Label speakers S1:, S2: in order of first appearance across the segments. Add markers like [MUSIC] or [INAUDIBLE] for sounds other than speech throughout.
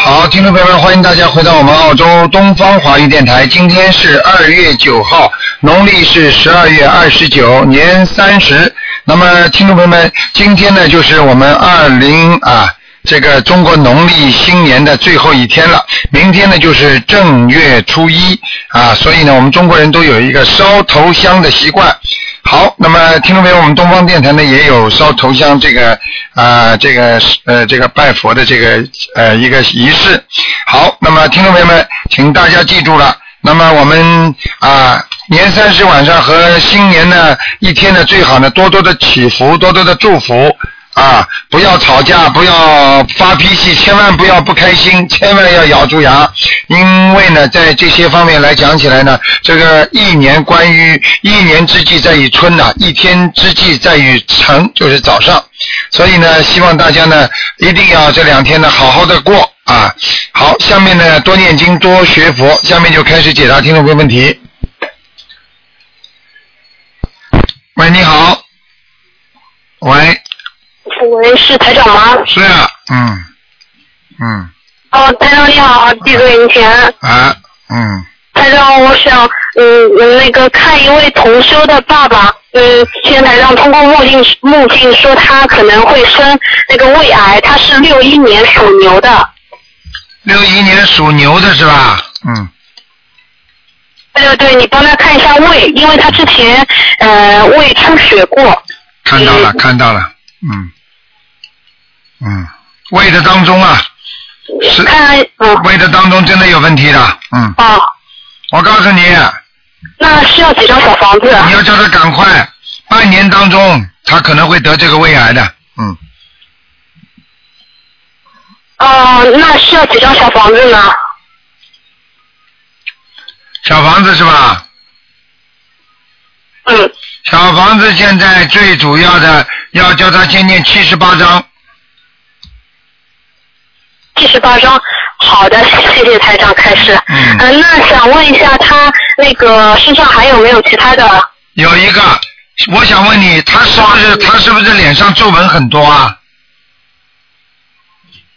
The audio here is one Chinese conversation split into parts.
S1: 好，听众朋友们，欢迎大家回到我们澳洲东方华语电台。今天是二月九号，农历是十二月二十九，年三十。那么，听众朋友们，今天呢就是我们二零啊这个中国农历新年的最后一天了。明天呢就是正月初一啊，所以呢我们中国人都有一个烧头香的习惯。好，那么听众朋友，我们东方电台呢也有烧头香这个啊、这个呃这个拜佛的这个呃一个仪式。好，那么听众朋友们，请大家记住了。那么我们啊、年三十晚上和新年呢一天呢，最好呢多多的祈福，多多的祝福。啊，不要吵架，不要发脾气，千万不要不开心，千万要咬住牙，因为呢，在这些方面来讲起来呢，这个一年关于一年之计在于春呐、一天之计在于晨，就是早上，所以呢，希望大家呢一定要这两天呢好好的过啊。好，下面呢多念经，多学佛，下面就开始解答听众朋友问题。喂，你好。喂，
S2: 喂，是台长吗？
S1: 是啊，嗯，嗯，
S2: 哦，台长你好，弟子给您请。
S1: 啊，嗯，
S2: 台长，我想嗯嗯那个看一位同修的爸爸，嗯，现台长通过梦境梦境说他可能会生那个胃癌，他是六一年属牛的。
S1: 六一年属牛的是吧？嗯，
S2: 对对对，你帮他看一下胃，因为他之前呃胃出血过。
S1: 看到了，看到了，嗯，嗯，胃的当中啊，是胃的当中真的有问题的，嗯，
S2: 哦，
S1: 我告诉你，
S2: 那需要几张小房子？
S1: 你要叫他赶快，半年当中他可能会得这个胃癌的，嗯，
S2: 哦，那需要几张小房子呢？
S1: 小房子是吧？
S2: 嗯，
S1: 小房子现在最主要的要叫他先念七十八章，
S2: 七十八张。好的，谢谢台长开始。
S1: 嗯
S2: 呃那想问一下他那个身上还有没有其他的？
S1: 有一个，我想问你，他是不是他是不是脸上皱纹很多啊？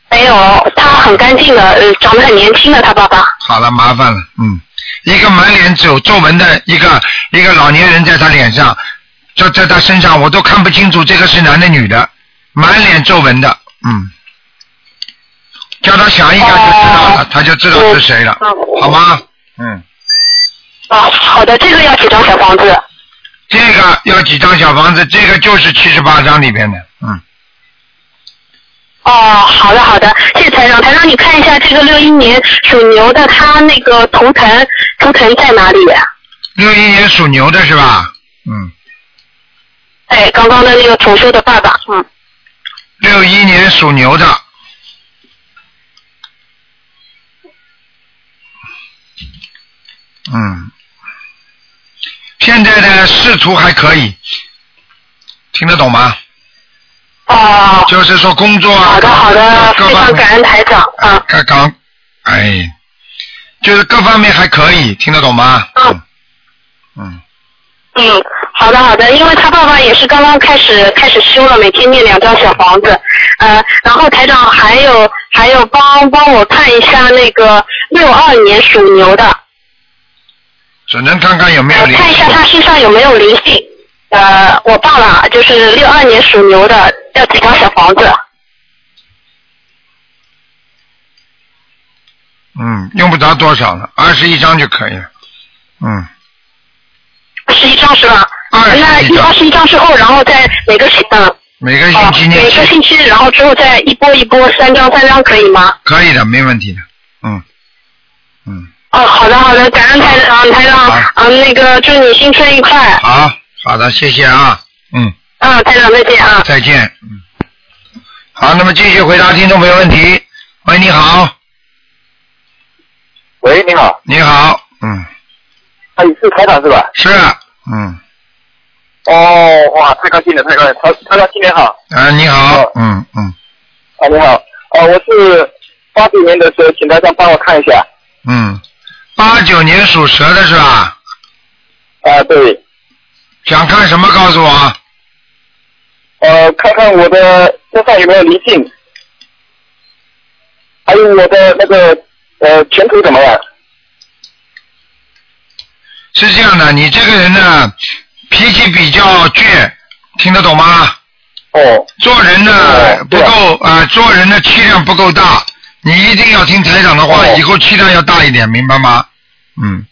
S2: 没有，他很干净的，呃，长得很年轻的他爸爸。
S1: 好了，麻烦了，嗯，一个满脸皱皱纹的一个一个老年人在他脸上，就在他身上，我都看不清楚这个是男的女的，满脸皱纹的，嗯，叫他想一想就知道了，
S2: 哦
S1: 他就知道是谁了，
S2: 嗯
S1: 好吗？嗯，
S2: 啊，好的，这个要几张小房子？
S1: 这个要几张小房子？这个就是七十八张里边的，嗯，
S2: 哦，好的好的，谢谢台长。台长，你看一下这个六一年属牛的，他那个图腾图腾在哪里？
S1: 六一年属牛的是吧？嗯，
S2: 哎，刚刚的那个同修的爸爸，嗯，
S1: 六一年属牛的，嗯，现在的仕途还可以，听得懂吗？
S2: 哦，
S1: 就是说工作啊，
S2: 好的好的，
S1: 各
S2: 非常感恩台长啊。
S1: 刚刚，哎，就是各方面还可以，听得懂吗？
S2: 嗯。
S1: 嗯，
S2: 嗯，好的好的，因为他爸爸也是刚刚开始开始修了，每天念两张小房子，呃，然后台长还有还有帮帮我看一下那个六二年属牛的，
S1: 只能看看有没有
S2: 呃，
S1: 灵
S2: 看一下他身上有没有灵性。呃，我爸爸就是六二年属牛的，要几张小房子？
S1: 嗯，用不着多少了，二十一张就可以了。嗯，
S2: 二十一张是吧
S1: ？21
S2: 那一
S1: 张
S2: 二十一张之后，然后再每个星嗯
S1: 每个
S2: 哦
S1: 星期念
S2: 每个，星期，然后之后再一波一波三张三张可以吗？
S1: 可以的，没问题的。嗯，嗯，
S2: 哦，好的好的，感恩台长台长
S1: 好，
S2: 啊那个祝你新春愉快，
S1: 好，好的，谢谢啊。嗯，
S2: 啊台长再见啊。
S1: 再见。嗯，好，那么继续回答听众朋友问题。喂，你好，
S3: 喂，你好，
S1: 你好，嗯，
S3: 啊，你是台长是吧？
S1: 是，嗯，
S3: 哦，哇，太高兴了，太高兴了，台台长新年好，
S1: 啊，你好，嗯嗯。
S3: 啊，你好，啊，我是八九年的时候，请台长帮我看一下，
S1: 嗯，八九年属蛇的是吧？
S4: 啊，对，
S1: 想看什么？告诉我。
S4: 呃，看看我的身上有没有灵性，还有我的那个呃前途怎么样？
S1: 是这样的，你这个人呢，脾气比较倔，听得懂吗？
S4: 哦，
S1: 做人呢不够啊、做人的气量不够大，你一定要听台长的话，
S4: 哦
S1: 以后气量要大一点，明白吗？嗯，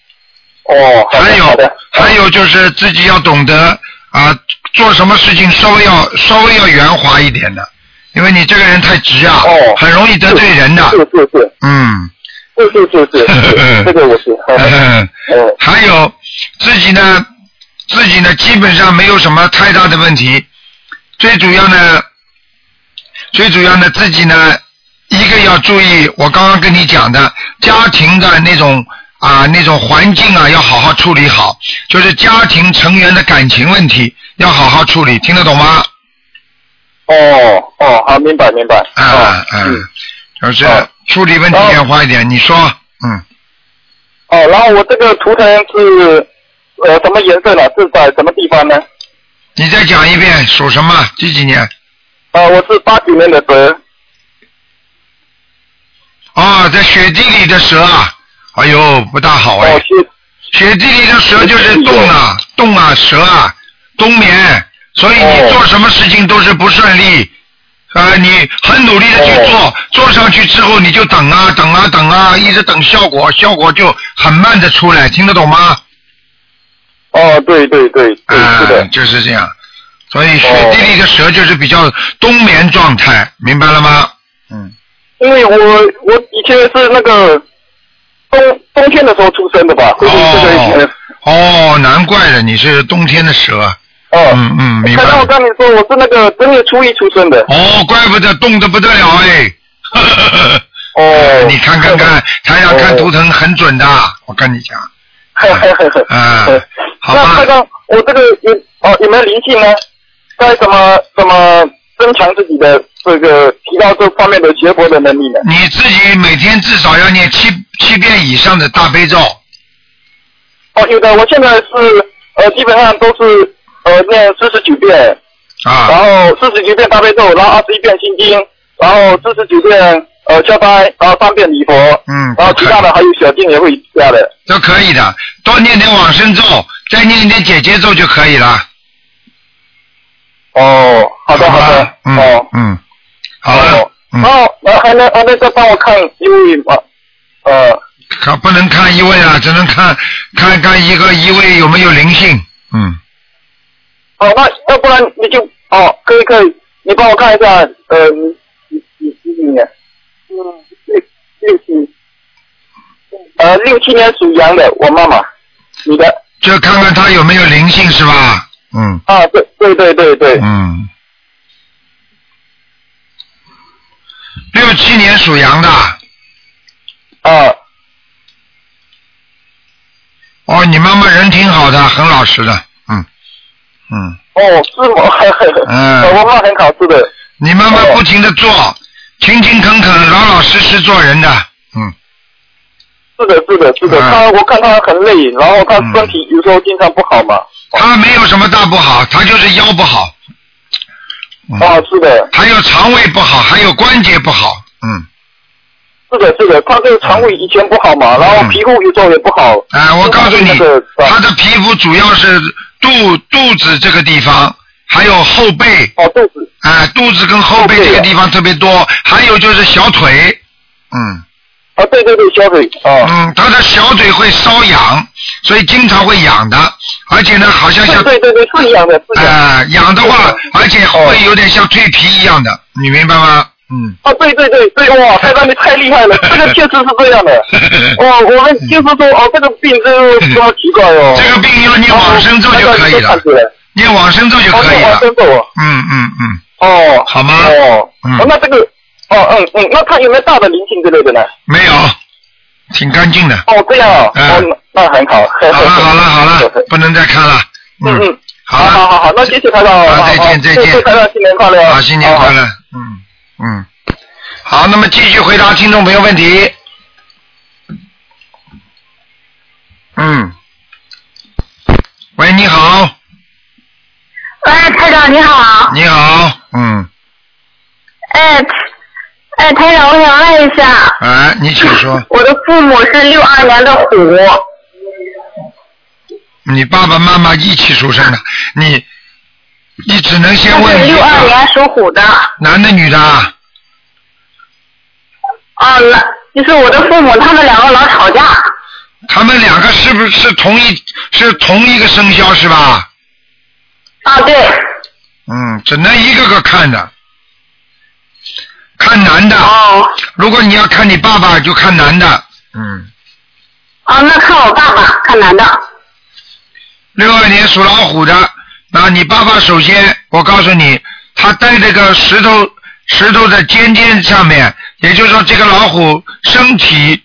S4: 哦，
S1: 还有还有就是自己要懂得啊、做什么事情稍微要稍微要圆滑一点的，因为你这个人太直啊，
S4: 哦。
S1: 很容易得罪人的。
S4: 是是是
S1: 嗯，
S4: 是是是是。是，[LAUGHS] 这个我是，嗯 [LAUGHS] 嗯。
S1: 还有自己呢，自己呢基本上没有什么太大的问题，最主要呢，最主要呢自己呢，一个要注意我刚刚跟你讲的家庭的那种啊那种环境啊要好好处理好，就是家庭成员的感情问题要好好处理，听得懂吗？
S4: 哦哦，好，明白明白，
S1: 啊
S4: 嗯，
S1: 就是
S4: 哦
S1: 处理问题要快一点，你说，嗯。
S4: 哦，然后我这个图腾是呃什么颜色呢？是在什么地方呢？
S1: 你再讲一遍，属什么？几几年？
S4: 啊，我是八九年的蛇，
S1: 啊，在雪地里的蛇啊，哎呦，不大好哎。雪地里的蛇就是动啊，动啊，蛇啊，冬眠，所以你
S4: 哦
S1: 做什么事情都是不顺利。啊，你很努力的去做，
S4: 哦
S1: 做上去之后你就等啊等啊等啊，一直等效果，效果就很慢的出来，听得懂吗？
S4: 哦，对对对对，
S1: 啊
S4: 是的，，
S1: 就是这样。所以雪地里的蛇就是比较冬眠状态，明白了吗？嗯。
S4: 因为我我以前是那个冬冬天的时候出生的吧，所以这个
S1: 哦，难怪了，你是冬天的蛇。
S4: 哦，
S1: 嗯嗯，明白
S4: 刚刚我。跟你说，我是那个正月初一出生的。
S1: 哦，怪不得冻得不得了哎。
S4: 哦 [LAUGHS]
S1: 你看看看，[LAUGHS] 他要看图腾很准的，我跟你讲。啊 [LAUGHS] 好吧
S4: 那刚刚我这个有哦有没有灵性呢？该怎么怎么增强自己的这个提高这方面的学佛的能力呢？
S1: 你自己每天至少要念七七遍以上的大悲咒。
S4: 哦，有的，我现在是呃基本上都是呃念四十九遍，啊然
S1: 啊，
S4: 后四十九遍大悲咒，然后二十一遍心经，然后四十九遍呃消灾，然后三遍礼佛，
S1: 嗯，
S4: 然后其他的还有小经也会加的。
S1: 都可以的，多念点往生咒，再念一点姐姐咒就可以了。
S4: 哦，好的好的
S1: 吧，嗯
S4: 哦。
S1: 嗯，好了
S4: 哦，，
S1: 嗯
S4: 然。后呃还能还能再帮我看一位吗？呃，
S1: 看不能看一位啊，只能看看看一个一位有没有灵性。嗯，
S4: 好，那要不然你就哦，可以可以，你帮我看一下，呃，你你你几几年？嗯，六六七，呃，六七年属羊的，我妈妈，你的
S1: 就看看他有没有灵性是吧？嗯
S4: 啊，对对对对对，
S1: 嗯。六七年属羊的，
S4: 啊，
S1: 哦，你妈妈人挺好的，很老实的，嗯嗯，
S4: 哦，是吗？
S1: 嗯。
S4: 呃 [LAUGHS] 我妈很好，是的，
S1: 你妈妈不停的做，勤勤恳恳，老老实实做人的，嗯，
S4: 是的，是的，是的，
S1: 嗯。
S4: 她我看她很累，然后她身体有时候经常不好嘛。
S1: 她没有什么大不好，她就是腰不好，嗯
S4: 哦，是的，
S1: 还有肠胃不好，还有关节不好，嗯。
S4: 是的，是的，他这个肠胃以前不好嘛，然后皮肤有时候也不好。
S1: 哎，我告诉你，他的皮肤主要是肚肚子这个地方，还有后背，
S4: 哦，肚子，
S1: 哎，肚子跟后背这个地方特别多，还有就是小腿，嗯
S4: 啊，对对对，小腿，啊，
S1: 嗯，他的小腿会瘙痒，所以经常会痒的，而且呢，好像像
S4: 对对对对，是痒的，是
S1: 痒的话，而且
S4: 哦
S1: 会有点像蜕皮一样的，你明白吗？嗯。
S4: 啊，对对对对，哇，太长你太厉害了，这个确实是这样的。[LAUGHS] 哦，我们就是说，哦，这个病真是这么奇怪哦。
S1: 这个病要念往生咒就可以了念往生咒就
S4: 哦，
S1: 可以了
S4: 往。生咒哦。
S1: 嗯嗯嗯，
S4: 哦，
S1: 好吗
S4: 哦，
S1: 嗯
S4: 哦，那这个，哦嗯嗯，那他有没有大的灵性之类的呢？
S1: 没有，挺干净的。
S4: 哦，这样啊，
S1: 嗯
S4: 哦，那那很好。
S1: 好了 [LAUGHS] 好了好了，不能再看了。
S4: 嗯嗯，
S1: 好，
S4: 好好好好，那谢谢台长，
S1: 好再见
S4: 好
S1: 再见
S4: 祝台长新年快乐，
S1: 好，新年快乐。嗯嗯，好，那么继续回答听众朋友问题。嗯。喂，你好，
S5: 喂，台长你好。
S1: 你好，嗯，
S5: 哎，哎，台长，我想问一下，
S1: 哎，你请说，[LAUGHS]
S5: 我的父母是六二年的虎，
S1: 你爸爸妈妈一起出生的，[LAUGHS] 你，你只能先问
S5: 六二年属虎的。
S1: 男的女的啊？
S5: 哦，那就是我的父母，他们两个老吵架。
S1: 他们两个是不是同一是同一个生肖是吧？
S5: 啊，对。
S1: 嗯，只能一个个看的，看男的。
S5: 哦。
S1: 如果你要看你爸爸，就看男的。嗯，
S5: 哦，那看我爸爸，看男的。
S1: 六二年属老虎的，那你爸爸首先，我告诉你，他带这个石头石头的尖尖上面，也就是说这个老虎身体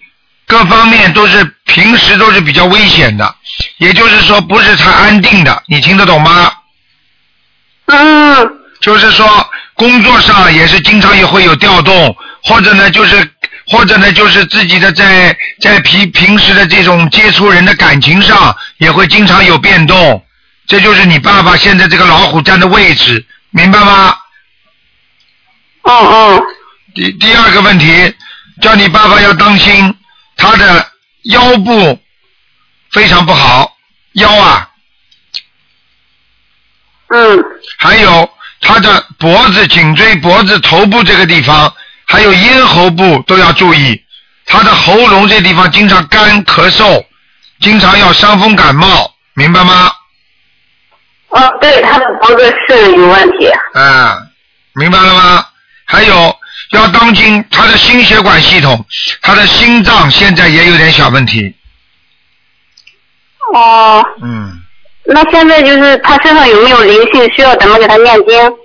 S1: 各方面都是平时都是比较危险的，也就是说不是太安定的，你听得懂吗？
S5: 嗯。
S1: 就是说工作上也是经常也会有调动，或者呢就是或者呢就是自己的在在平平时的这种接触人的感情上也会经常有变动，这就是你爸爸现在这个老虎站的位置，明白吗？
S5: 哦哦。
S1: 第第二个问题，叫你爸爸要当心他的腰部非常不好，腰啊，
S5: 嗯。
S1: 还有他的脖子、颈椎、脖子、头部这个地方，还有咽喉部都要注意。他的喉咙这地方经常干咳嗽，经常要伤风感冒，明白吗？
S5: 哦，对，他的脖子是有问题。
S1: 啊，明白了吗？还有要当心他的心血管系统，他的心脏现在也有点小问题。
S5: 哦。
S1: 嗯，
S5: 那现在就是他身上有没有灵性，需要咱们给他念经？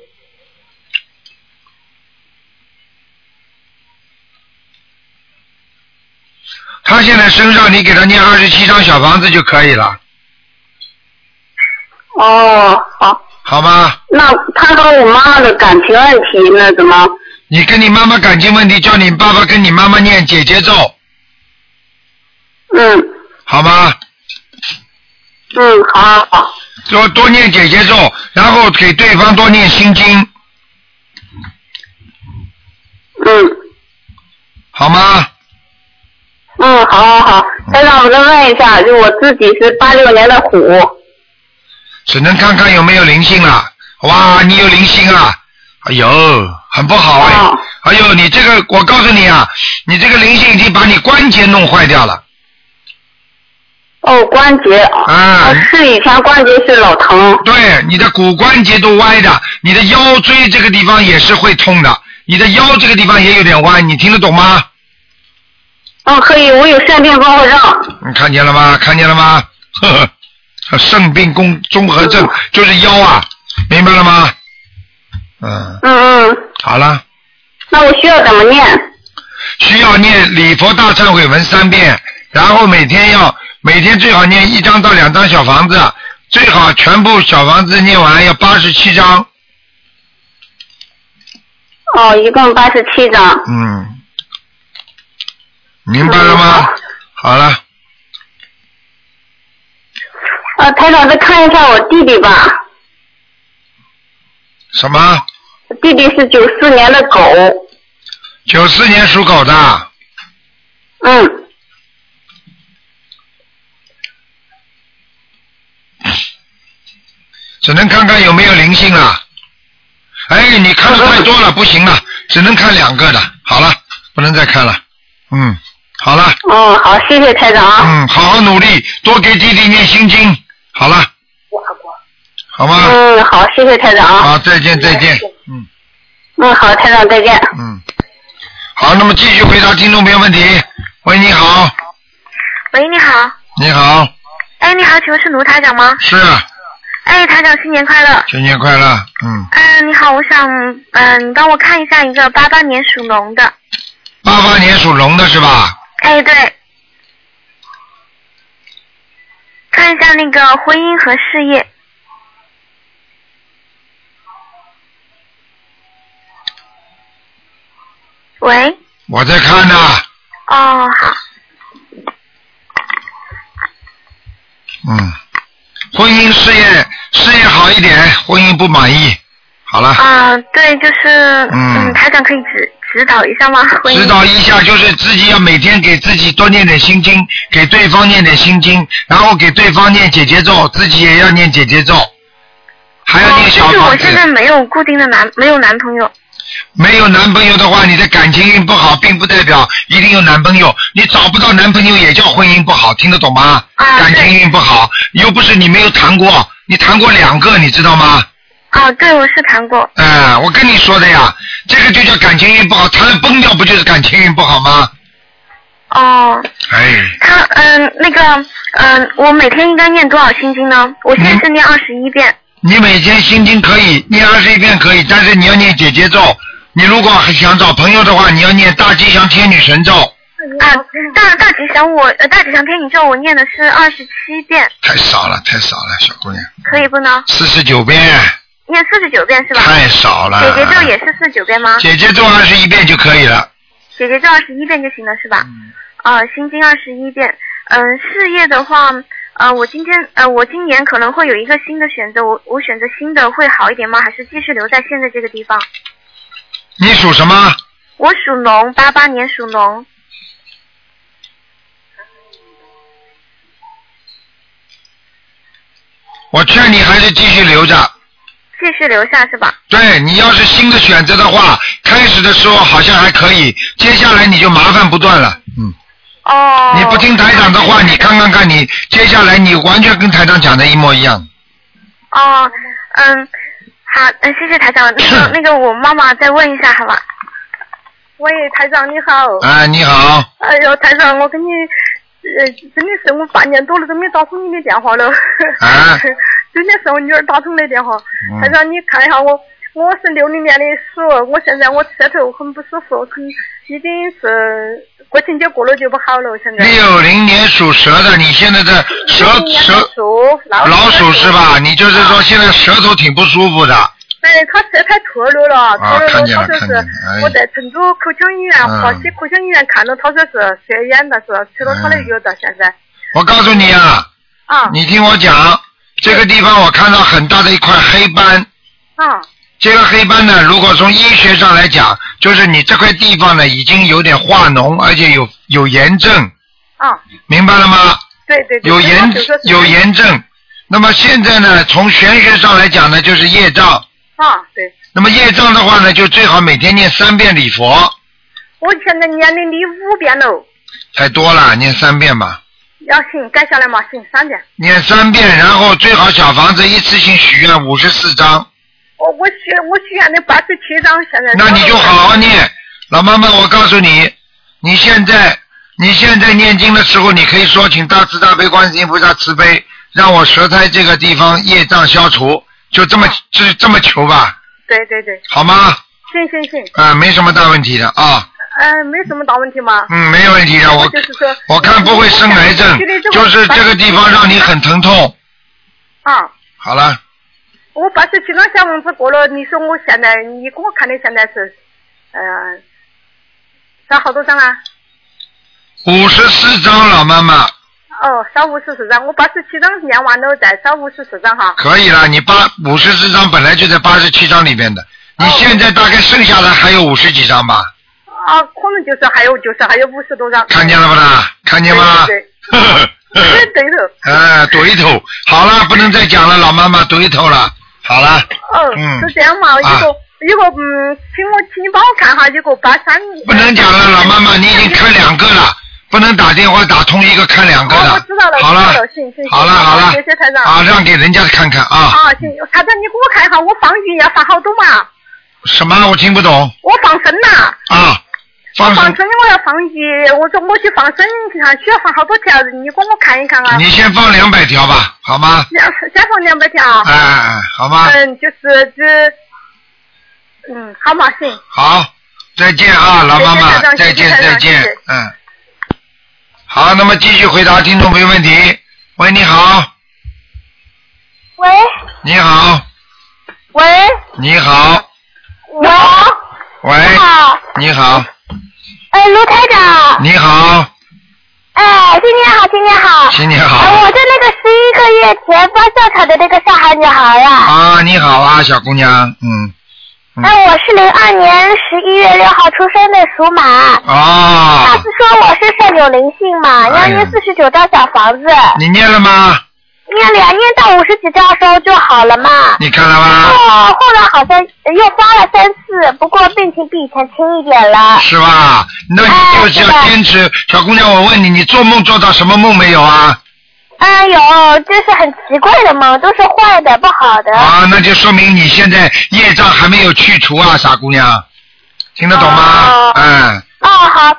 S1: 他现在身上你给他念二十七张小房子就可以了，
S5: 哦，好。
S1: 好吗？
S5: 那他和我妈妈的感情问题，那怎么？
S1: 你跟你妈妈感情问题，叫你爸爸跟你妈妈念姐姐咒，
S5: 嗯
S1: 好吗？
S5: 嗯，好好好。
S1: 多多念姐姐咒，然后给对方多念心经，
S5: 嗯
S1: 好吗？
S5: 嗯，好好好。再让我再问一下，就我自己是八六年的虎。
S1: 只能看看有没有灵性了。哇，你有灵性啊！哎呦，很不好哎。
S5: 哦
S1: 哎呦，你这个，我告诉你啊，你这个灵性已经把你关节弄坏掉了。
S5: 哦，关节。
S1: 啊
S5: 哦是以前关节是老疼。
S1: 对，你的骨关节都歪的，你的腰椎这个地方也是会痛的，你的腰这个地方也有点歪，你听得懂吗？
S5: 哦，可以，我有肾病综合症。
S1: 你看见了吗？看见了吗？呵呵，肾病综综合症就是腰啊，明白了吗？嗯，
S5: 嗯嗯，
S1: 好了，
S5: 那我需要怎么念？
S1: 需要念礼佛大忏悔文三遍，然后每天要每天最好念一张到两张小房子，最好全部小房子念完要八十七张。
S5: 哦，一共八十七张。
S1: 嗯，明白了吗？好了，
S5: 呃，台长再看一下我弟弟吧，
S1: 什么？
S5: 弟弟是九四年的狗。
S1: 九四年属狗的，
S5: 嗯。
S1: 只能看看有没有灵性了。哎，你看的太多了，[LAUGHS] 不行了，只能看两个的。好了，不能再看了。嗯，好了。
S5: 嗯，好，谢谢台长啊。
S1: 嗯，好好努力，多给弟弟念心经。好了。好吗？
S5: 嗯，好，谢谢台长啊。
S1: 好，再见再见。嗯
S5: 嗯，好，台长再见。
S1: 嗯。好，那么继续回答听众朋友问题。喂，你好，
S6: 喂，你好。
S1: 你好，
S6: 哎，你好，请问是卢台长吗？
S1: 是，啊
S6: 哎，台长，新年快乐。
S1: 新年快乐。嗯，
S6: 嗯、你好，我想，嗯、你帮我看一下一个八八年属龙的。
S1: 八八年属龙的是吧？
S6: 哎，对。看一下那个婚姻和事业。喂，
S1: 我在看呢。
S6: 哦，好。
S1: 嗯，婚姻事业好一点，婚姻不满意，好了。
S6: 啊，对，就是
S1: 嗯
S6: 嗯，台长可以指指导一下吗？[LAUGHS] 婚姻
S1: 指导一下，就是自己要每天给自己多念点心经，给对方念点心经，然后给对方念姐姐咒，自己也要念姐姐咒，还要念小
S6: 哦就是我现在。没有固定的男，没有男朋友。
S1: 没有男朋友的话，你的感情运不好，并不代表一定有男朋友。你找不到男朋友也叫婚姻不好，听得懂吗？
S6: 啊
S1: 感情运不好，又不是你没有谈过，你谈过两个，你知道吗？
S6: 啊，对，我是谈过。
S1: 哎、我跟你说的呀，这个就叫感情运不好，谈了崩掉不就是感情运不好吗？
S6: 哦，
S1: 哎，
S6: 他嗯，那个嗯，我每天应该念多少心经呢？我现在是念二十一遍。
S1: 你每天心经可以念二十一遍可以，但是你要念姐姐咒。你如果还想找朋友的话，你要念大吉祥天女神咒，
S6: 啊，大大吉祥我呃大吉祥天女咒我念的是二十七遍，
S1: 太少了，太少了，小姑娘，
S6: 可以不呢？
S1: 四十九遍，
S6: 念四十九遍是吧？
S1: 太少了。
S6: 姐姐咒也是四十九遍吗？
S1: 姐姐咒二十一遍就可以了。
S6: 姐姐咒二十一遍就行了是吧？
S1: 嗯
S6: 啊，心经二十一遍。嗯、事业的话，呃，我今天呃，我今年可能会有一个新的选择，我我选择新的会好一点吗？还是继续留在现在这个地方？
S1: 你属什么？
S6: 我属龙，八八年属龙。
S1: 我劝你还是继续留着。
S6: 继续留下是吧？
S1: 对你要是新的选择的话，开始的时候好像还可以，接下来你就麻烦不断了。嗯，
S6: 哦。
S1: 你不听台长的话，你看看看你接下来你完全跟台长讲的一模一样。
S6: 哦，嗯，好，嗯，谢谢台长。那个 [COUGHS] 那个，我妈妈再问一下，好吧？
S7: 喂，台长你好。
S1: 哎，你好，
S7: 哎呦，台长，我跟你，呃，真的是我半年多了都没打通你的电话了。
S1: 啊
S7: 真的是我女儿打通的电话。
S1: 嗯
S7: 台长，你看一下我，我是六零年的鼠，我现在我舌头很不舒服，很已经是国庆节过了就不好了，现在。
S1: 六零年属蛇的，你现在的舌
S7: 60年的
S1: 舌
S7: 鼠，老
S1: 老鼠是吧？你就是说现在舌头挺不舒服的。
S7: 哎，他舌苔脱落了，脱落了，他说是我在成都口腔医院、
S1: 嗯
S7: 华西口腔医院看了，他说是血眼，但是吃了他的药到现在。
S1: 我告诉你啊，
S7: 啊
S1: 你听我讲，这个地方我看到很大的一块黑斑。
S7: 啊
S1: 这个黑斑呢，如果从医学上来讲，就是你这块地方呢已经有点化脓，而且有有炎症，
S7: 啊，
S1: 明白了吗？
S7: 对对对。
S1: 有炎有炎症。那么现在呢，从玄学上来讲呢，就是业障。
S7: 啊，对。
S1: 那么业障的话呢，就最好每天念三遍礼佛，
S7: 我现在念的礼五遍喽，
S1: 太多了，念三遍吧。
S7: 要行改下来嘛，行三遍。
S1: 念三遍，然后最好小房子一次性许愿五十四张，
S7: 我我许我许愿的八十七张，现在。
S1: 那你就好好念。老妈妈，我告诉你，你现在你现在念经的时候，你可以说请大慈大悲观世音菩萨慈悲，让我舌苔这个地方业障消除，就这么就这么求吧，
S7: 对对对，
S1: 好吗？
S7: 行行行，
S1: 啊、没什么大问题的啊，
S7: 呃，没什么大问题吗。
S1: 嗯，没有问题的，我
S7: 就是说，
S1: 我看不会生癌症，就是这个地方让你很疼痛。
S7: 啊。
S1: 好了，
S7: 我八十七张小房子过了，你说我现在，你给我看的现在是，呃，少好多张啊？
S1: 五十四张，老妈妈
S7: 哦，少五十四张，我八十七张念完了，再少五十四张哈。
S1: 可以了，你八五十四张本来就在八十七张里面的，你现在大概剩下来还有五十几张吧？
S7: 啊，可能就是还有，就是还有五十多张。
S1: 看见了不啦？看见吗？
S7: 对，对头。
S1: 哎，对头。好了，不能再讲了，老妈妈对头了。好了，
S7: 哦，
S1: 嗯
S7: 是这样嘛？有
S1: 啊
S7: 个有个嗯，请我请你帮我看哈，有个八三。
S1: 不能讲了，老妈妈，你已经看两个了，不能打电话打通一个看两个
S7: 哦，
S1: 的。
S7: 我知道了，
S1: 好了
S7: 知道了，行行行。
S1: 好了好了，
S7: 谢谢台长。
S1: 啊，让给人家看看啊。
S7: 啊，行，台长你给我看一下，我放鱼要放好多嘛？
S1: 什么？我听不懂
S7: 我放生呐。
S1: 啊。放生，
S7: 放生我要放鱼，我说我去放生，你看需要放好多条，你给我看一看啊。
S1: 你先放两百条吧，好吗？
S7: 两先放两百条。
S1: 哎哎哎，好吗？
S7: 嗯，就是这，嗯，好嘛，行。
S1: 好，再见啊，老妈妈再见再见嗯。好，那么继续回答听众朋友问题。喂，你好，
S8: 喂
S1: 你好，
S8: 喂，
S1: 你好，
S8: 我，
S1: 喂，
S8: 你好，
S1: 你好，
S8: 哎，卢台长，
S1: 你好，
S8: 哎，新年好，新年好，
S1: 新年好。
S8: 哎，我在那个十一前方教场的那个上海女孩呀、
S1: 啊，你好啊，小姑娘，嗯，嗯。
S8: 哎，我是零二年十一月六号出生的，属马。上
S1: 啊
S8: 次，说我身上有灵性嘛，要念四十九张小房子，
S1: 你念了吗？
S8: 念了呀，念到五十几张时候就好了嘛。
S1: 你看了吗？
S8: 哦，后来好像又发了三次，不过病情比以前轻一点了。
S1: 是吧？那你就是要坚持。小姑娘，我问你，你做梦做到什么梦没有啊？
S8: 嗯，有，就是很奇怪的梦，都是坏的、不好的。
S1: 啊，那就说明你现在业障还没有去除啊，傻姑娘，听得懂吗
S8: 哦？
S1: 嗯，
S8: 哦，好。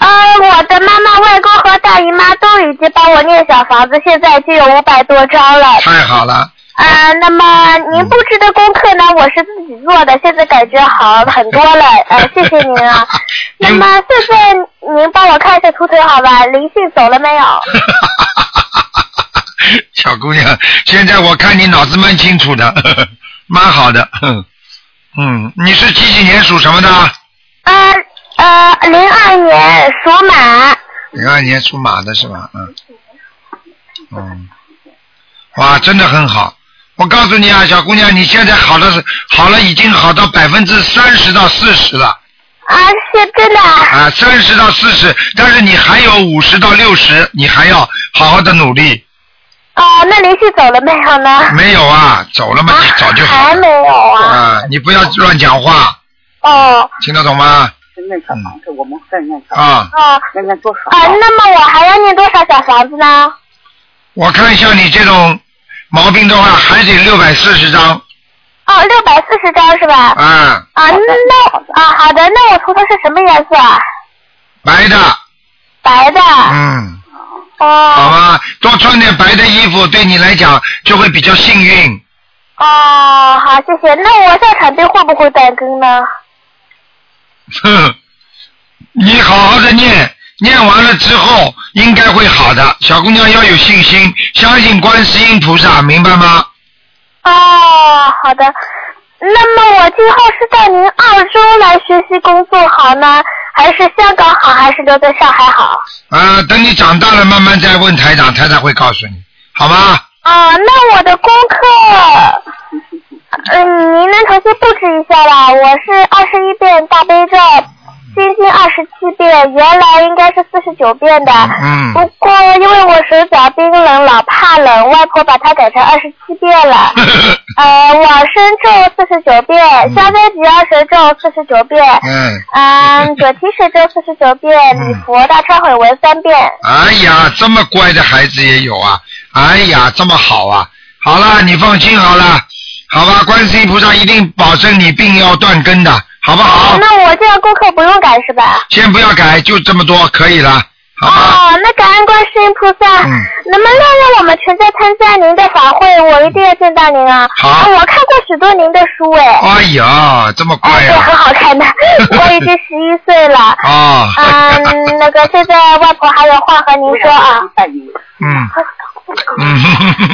S8: 呃，我的妈妈、外公和大姨妈都已经帮我念小房子，现在已经有五百多张了。
S1: 太好了。
S8: 啊、那么您布置的功课呢？我是自己做的，现在感觉好很多了。呃，[LAUGHS] 谢谢您啊。那么现在您帮我看一下图腾好吧？灵性走了没有？[LAUGHS]
S1: 小姑娘，现在我看你脑子蛮清楚的，[LAUGHS] 蛮好的。哼嗯，你是几几年属什么的？
S8: 呃呃，零二年属马。
S1: 零二年属马的是吧？嗯。嗯。哇，真的很好。我告诉你啊，小姑娘，你现在好的是好了，已经好到百分之三十到四十了
S8: 啊，是真的啊。
S1: 啊，三十到四十，但是你还有五十到六十，你还要好好的努力。
S8: 哦，那灵性走了没有呢？
S1: 没有啊，走了嘛，
S8: 啊
S1: 早就好了
S8: 还没有啊。
S1: 啊！你不要乱讲话，
S8: 哦
S1: 听得懂吗？
S9: 念小房子，我们再念小
S1: 啊，
S8: 哦
S9: 念念多少
S8: 啊，那么我还要念多少小房子呢？
S1: 我看像你这种毛病的话，还得六百四十张
S8: 哦，六百四十张是吧？
S1: 嗯，
S8: 啊，那啊好的，那我涂的是什么颜色啊？
S1: 白的，
S8: 白的。
S1: 嗯，好
S8: 哦
S1: 吧，多穿点白的衣服，对你来讲就会比较幸运。
S8: 哦，好，谢谢。那我在场队会不会断更呢？
S1: 哼，[LAUGHS] 你好好的念，念完了之后应该会好的。小姑娘要有信心，相信观世音菩萨，明白吗？
S8: 哦，好的。那么我今后是到您澳洲来学习工作好呢，还是香港好，还是留在上海好？
S1: 啊，等你长大了慢慢再问台长，台长会告诉你，好吗？
S8: 啊，那我的功课，嗯，您能重新布置一下吧？我是二十一遍大悲咒，心经二十七遍，原来应该是四十九遍的。
S1: 嗯
S8: 不过因为我手脚冰冷，老怕冷，外婆把它改成二十七遍了。[LAUGHS] 呃，往生咒四十九遍，消灾吉祥神咒四十九遍，
S1: 嗯，
S8: 嗯，九提神咒四十九遍，礼佛大忏悔文三遍。
S1: 哎呀，这么乖的孩子也有啊！哎呀，这么好啊！好了，你放心好了，好吧？观世音菩萨一定保证你病要断根的，好不好？
S8: 那我这样功课不用改是吧？
S1: 先不要改，就这么多，可以了？
S8: 哦，那感恩观世音菩萨，
S1: 嗯
S8: 能不能让我们全家参加您的法会？我一定要见到您啊！
S1: 好
S8: 啊我看过许多您的书哎，
S1: 哎呀，这么乖
S8: 哎，对，很
S1: 啊！
S8: 好看的。[LAUGHS] 我已经十一岁了。
S1: 啊，
S8: 嗯，那个现在外婆还有话和您说啊。
S1: 嗯嗯，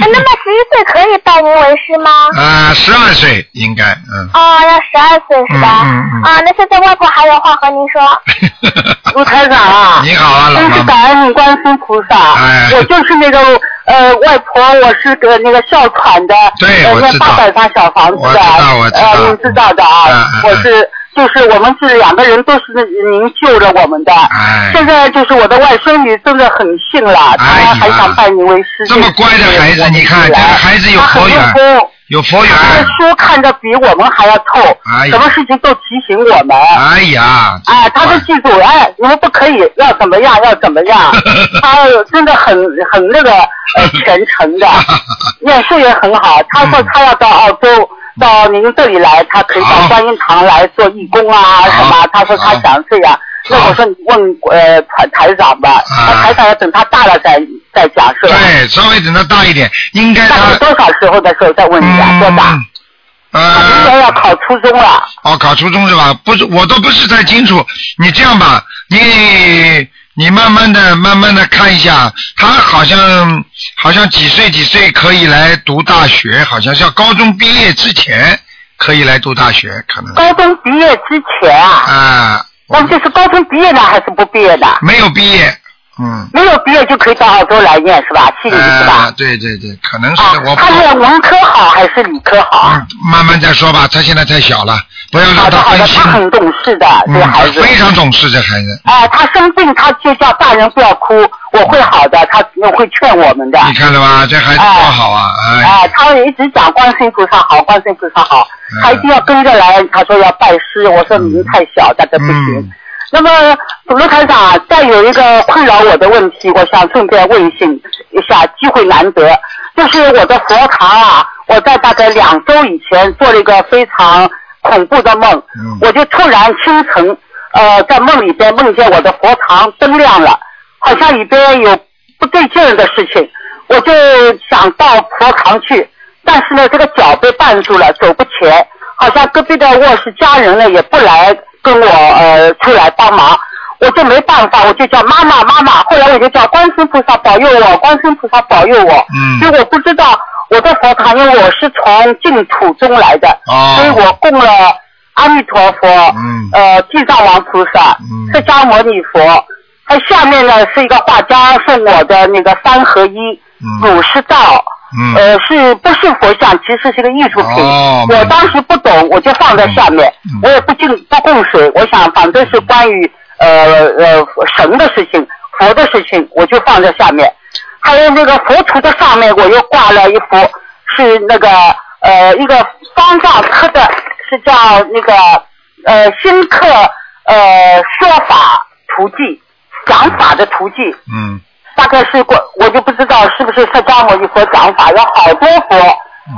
S8: 哎那么十一岁可以拜您为师吗？
S1: 啊，十二岁应该，嗯。
S8: 哦，要十二岁是吧？
S1: 嗯嗯嗯
S8: 啊，那现在外婆还有话和您说。[LAUGHS]
S9: 卢台长啊，
S1: 你好啊，老
S9: 真是。感恩观世音菩萨。
S1: 哎
S9: 我就是那个呃外婆，我是个那个哮喘的，
S1: 对我知道
S9: 八百张小房子的，
S1: 我知道我知道
S9: 呃，你知道的啊，我是。就是我们是两个人都是您救了我们的，
S1: 哎
S9: 现在就是我的外孙女真的很信了，
S1: 哎
S9: 她还想拜你为师。
S1: 这么乖的孩子你看这个孩子有佛缘有佛缘。
S9: 他的书看着比我们还要透，
S1: 哎呀
S9: 什么事情都提醒我们。
S1: 哎呀，
S9: 哎，他都记住，哎，你们不可以，要怎么样，要怎么样。[LAUGHS] 他真的很很那个呃虔诚的，念书也很好。他说他要到澳洲。到您这里来，他可以
S1: 好
S9: 到观音堂来做义工啊什么。他说他想这样，那我说你问呃台台长吧，台长要等他大了再再讲是吧？
S1: 对，稍微等他大一点，应该他
S9: 大概多少时候的时候再问你啊，多大？
S1: 嗯
S9: 他明年
S1: 呃，
S9: 要考初中了。
S1: 哦，考初中是吧？不是，我都不是太清楚。你这样吧，你你慢慢的、慢慢的看一下，他好像好像几岁几岁可以来读大学，好像是要高中毕业之前可以来读大学，可能。
S9: 高中毕业之前啊，
S1: 啊，
S9: 那就是高中毕业呢还是不毕业的？
S1: 没有毕业，嗯。
S9: 没有毕业就可以到澳洲来念是吧？悉尼是吧？
S1: 啊，对对对，可能是
S9: 啊
S1: 我，
S9: 他是文科好还是理科好？
S1: 嗯，慢慢再说吧，他现在太小了，不要让
S9: 好的好的，
S1: 他
S9: 他。很懂事的这孩子。
S1: 非常懂事，这孩子。
S9: 啊，他生病他就叫大人不要哭，我会好的，他会劝我们的。
S1: 你看了吧？这孩子多好啊！哎，
S9: 啊，他一直讲观世音菩萨好，观世音菩萨好，
S1: 嗯
S9: 他一定要跟着来。他说要拜师，我说您太小，大概不行。
S1: 嗯
S9: 那么卢台长，再有一个困扰我的问题，我想顺便问一下，机会难得，就是我的佛堂啊，我在大概两周以前做了一个非常恐怖的梦，
S1: 嗯
S9: 我就突然清晨，呃，在梦里边梦见我的佛堂灯亮了，好像里边有不对劲儿的事情，我就想到佛堂去，但是呢，这个脚被绊住了，走不前，好像隔壁的卧室家人呢也不来跟我呃出来帮忙，我就没办法，我就叫妈妈妈妈，后来我就叫观世音菩萨保佑我，观世音菩萨保佑我，
S1: 嗯。
S9: 因为我不知道我的佛堂，因为我是从净土中来的，
S1: 哦。
S9: 所以我供了阿弥陀佛，
S1: 嗯。
S9: 呃地藏王菩萨，
S1: 嗯。
S9: 释迦牟尼佛，它下面呢是一个画家送我的那个三合一
S1: 嗯。
S9: 儒释道。
S1: 嗯
S9: 呃，是不是佛像？其实是个艺术品。
S1: 哦
S9: 我当时不懂，我就放在下面，
S1: 嗯
S9: 我也不进不供水。我想，反正是关于呃呃神的事情、佛的事情，我就放在下面。还有那个佛图的上面，我又挂了一幅，是那个呃一个方丈刻的，是叫那个呃新刻呃说法图记，讲法的图记。
S1: 嗯
S9: 大概是过，我就不知道是不是释迦牟尼佛讲法，有好多佛，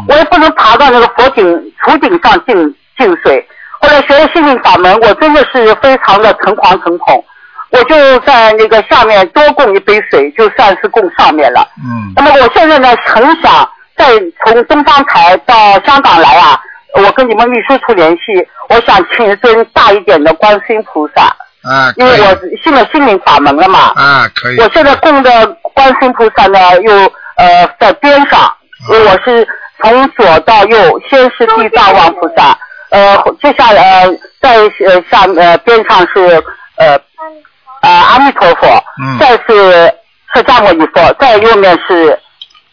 S9: 我也不能爬到那个佛顶厨顶上进进水。后来学了心灵法门，我真的是非常的诚惶诚恐，我就在那个下面多供一杯水，就算是供上面了。
S1: 嗯
S9: 那么我现在呢，很想再从东方台到香港来啊，我跟你们秘书处联系，我想请一尊大一点的观世音菩萨，
S1: 啊，
S9: 因为我
S1: 可以
S9: 信了心灵法门了嘛。
S1: 啊，可以。
S9: 我现在供的观世音菩萨呢，又呃在边上，因为我是从左到右，先是地藏王菩萨，呃，接下来呃在呃下呃边上是呃呃阿弥陀佛，
S1: 嗯
S9: 再是释迦牟尼佛，再右面是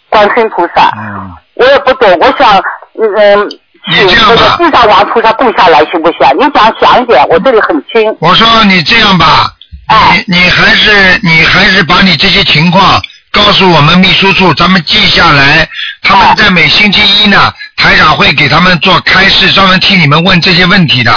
S9: 观世音菩萨。
S1: 嗯，
S9: 我也不懂，我想嗯
S1: 你这样
S9: 那个
S1: 吧
S9: 地藏王菩萨供下来行不行？你讲响一点，我这里很清。
S1: 我说你这样吧，
S9: 哎
S1: 你你还是你还是把你这些情况告诉我们秘书处，咱们记下来。他们
S9: 哎
S1: 在每星期一呢，台长会给他们做开示，专门替你们问这些问题的。